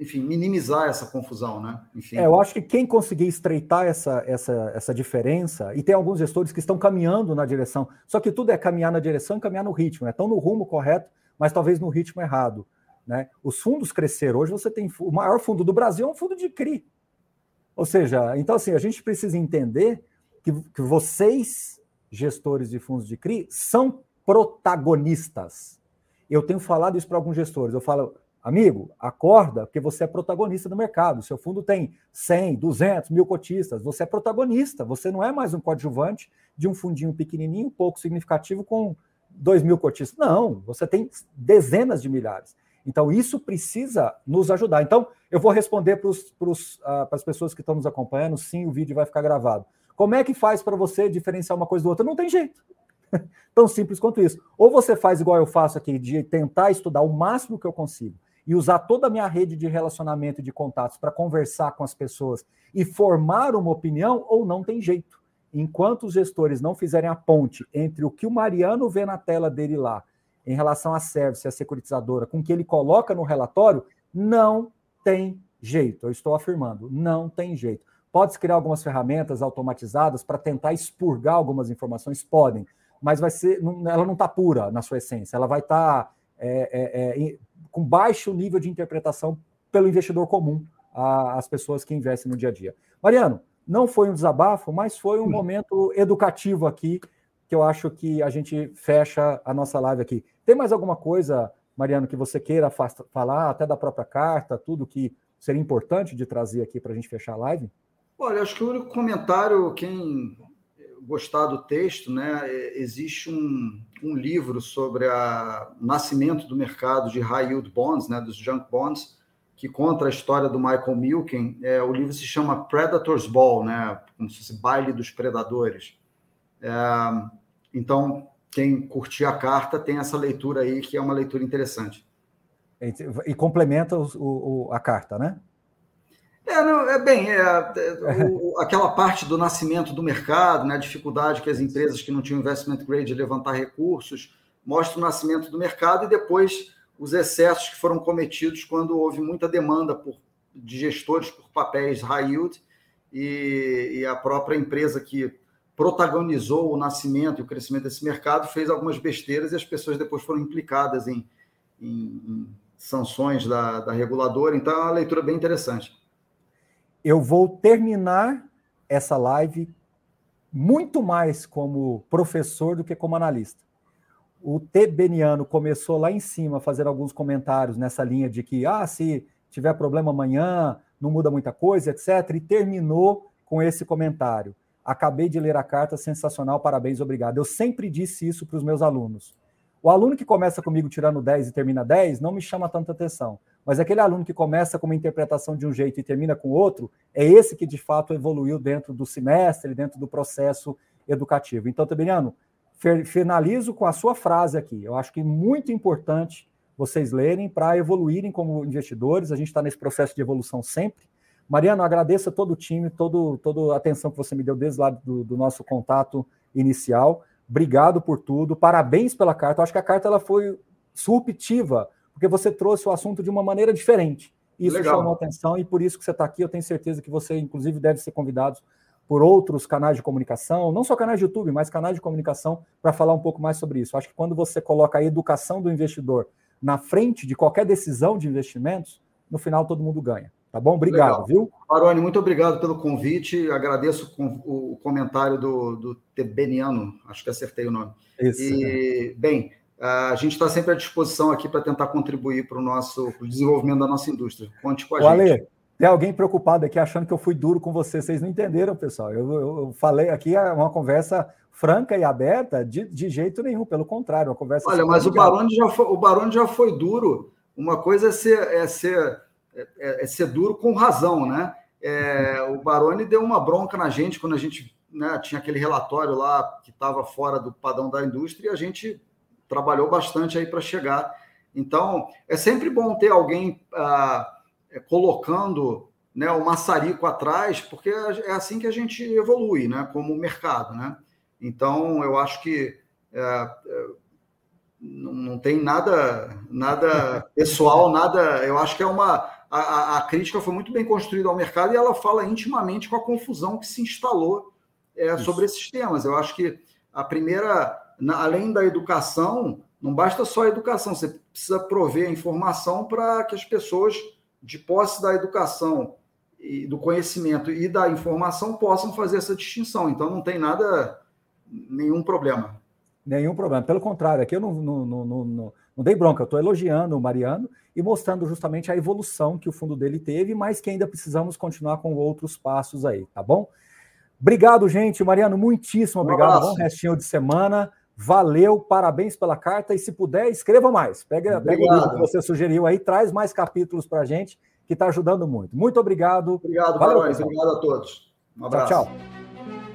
Speaker 3: enfim, minimizar essa confusão, né? Enfim.
Speaker 2: É, eu acho que quem conseguir estreitar essa, essa, essa diferença, e tem alguns gestores que estão caminhando na direção, só que tudo é caminhar na direção e caminhar no ritmo, né? Estão no rumo correto, mas talvez no ritmo errado. Né? Os fundos cresceram. Hoje você tem o maior fundo do Brasil é um fundo de CRI. Ou seja, então assim, a gente precisa entender que, que vocês, gestores de fundos de CRI, são protagonistas. Eu tenho falado isso para alguns gestores. Eu falo, Amigo, acorda, porque você é protagonista do mercado. Seu fundo tem 100, 200 mil cotistas. Você é protagonista. Você não é mais um coadjuvante de um fundinho pequenininho, pouco significativo, com 2 mil cotistas. Não, você tem dezenas de milhares. Então, isso precisa nos ajudar. Então, eu vou responder para uh, as pessoas que estão nos acompanhando. Sim, o vídeo vai ficar gravado. Como é que faz para você diferenciar uma coisa do outra? Não tem jeito. Tão simples quanto isso. Ou você faz igual eu faço aqui, de tentar estudar o máximo que eu consigo e usar toda a minha rede de relacionamento e de contatos para conversar com as pessoas e formar uma opinião, ou não tem jeito. Enquanto os gestores não fizerem a ponte entre o que o Mariano vê na tela dele lá, em relação à service, a securitizadora, com o que ele coloca no relatório, não tem jeito. Eu estou afirmando, não tem jeito. Pode-se criar algumas ferramentas automatizadas para tentar expurgar algumas informações? Podem, mas vai ser, ela não está pura na sua essência, ela vai estar tá, é, é, é, com baixo nível de interpretação pelo investidor comum, as pessoas que investem no dia a dia. Mariano, não foi um desabafo, mas foi um momento educativo aqui, que eu acho que a gente fecha a nossa live aqui. Tem mais alguma coisa, Mariano, que você queira falar, até da própria carta, tudo que seria importante de trazer aqui para a gente fechar a live?
Speaker 3: Olha, acho que o único comentário, quem gostar do texto, né, existe um, um livro sobre o nascimento do mercado de high yield bonds, né, dos junk bonds, que conta a história do Michael Milken. É, o livro se chama Predator's Ball, né, como se fosse baile dos predadores. É, então, quem curtir a carta tem essa leitura aí, que é uma leitura interessante.
Speaker 2: E complementa o, o, a carta, né?
Speaker 3: É, não, é bem, é, é, o, aquela parte do nascimento do mercado, né, a dificuldade que as empresas que não tinham investment grade de levantar recursos, mostra o nascimento do mercado e depois os excessos que foram cometidos quando houve muita demanda por, de gestores por papéis high yield e, e a própria empresa que protagonizou o nascimento e o crescimento desse mercado fez algumas besteiras e as pessoas depois foram implicadas em, em, em sanções da, da reguladora. Então, é uma leitura bem interessante
Speaker 2: eu vou terminar essa live muito mais como professor do que como analista. O T. Beniano começou lá em cima a fazer alguns comentários nessa linha de que, ah, se tiver problema amanhã, não muda muita coisa, etc. E terminou com esse comentário. Acabei de ler a carta, sensacional, parabéns, obrigado. Eu sempre disse isso para os meus alunos. O aluno que começa comigo tirando 10 e termina 10 não me chama tanta atenção. Mas aquele aluno que começa com uma interpretação de um jeito e termina com outro, é esse que de fato evoluiu dentro do semestre, dentro do processo educativo. Então, Tiberiano, finalizo com a sua frase aqui. Eu acho que é muito importante vocês lerem para evoluírem como investidores. A gente está nesse processo de evolução sempre. Mariano, agradeço a todo o time, todo, toda a atenção que você me deu desde lá do, do nosso contato inicial. Obrigado por tudo. Parabéns pela carta. Eu acho que a carta ela foi disruptiva porque você trouxe o assunto de uma maneira diferente. Isso Legal. chamou atenção e por isso que você está aqui. Eu tenho certeza que você, inclusive, deve ser convidado por outros canais de comunicação, não só canais de YouTube, mas canais de comunicação, para falar um pouco mais sobre isso. Acho que quando você coloca a educação do investidor na frente de qualquer decisão de investimentos, no final todo mundo ganha. Tá bom? Obrigado, Legal. viu?
Speaker 3: Baroni, muito obrigado pelo convite. Agradeço o comentário do, do Tebeniano, acho que acertei o nome. Isso. E, bem, a gente está sempre à disposição aqui para tentar contribuir para o nosso pro desenvolvimento da nossa indústria. Conte com a
Speaker 2: o
Speaker 3: gente. Ale,
Speaker 2: tem alguém preocupado aqui achando que eu fui duro com vocês. Vocês não entenderam, pessoal. Eu, eu falei aqui é uma conversa franca e aberta, de, de jeito nenhum, pelo contrário, uma conversa.
Speaker 3: Olha, mas o Baroni, já foi, o Baroni já foi duro. Uma coisa é ser, é ser, é, é ser duro com razão, né? É, o Baroni deu uma bronca na gente quando a gente né, tinha aquele relatório lá que estava fora do padrão da indústria e a gente trabalhou bastante aí para chegar. Então, é sempre bom ter alguém ah, é, colocando né, o maçarico atrás, porque é assim que a gente evolui, né, como mercado, né? Então, eu acho que é, é, não, não, tem nada, nada pessoal, nada. Eu acho que é uma. A, a, crítica foi muito bem construída ao mercado e ela fala intimamente com a confusão que se instalou é, sobre esses temas. Eu acho que a primeira, na, além da educação, não basta só a educação, você precisa prover a informação para que as pessoas, de posse da educação e do conhecimento e da informação, possam fazer essa distinção. Então, não tem nada nenhum problema.
Speaker 2: Nenhum problema. Pelo contrário, aqui eu não, não, não, não, não dei bronca, eu estou elogiando o Mariano e mostrando justamente a evolução que o fundo dele teve, mas que ainda precisamos continuar com outros passos aí, tá bom? Obrigado, gente. Mariano, muitíssimo obrigado. Um Bom restinho de semana. Valeu, parabéns pela carta. E se puder, escreva mais. Pega, pega o livro que você sugeriu aí, traz mais capítulos para a gente, que está ajudando muito. Muito obrigado.
Speaker 3: Obrigado, Valeu, Barões. Obrigado a todos.
Speaker 2: Um abraço. tchau. tchau.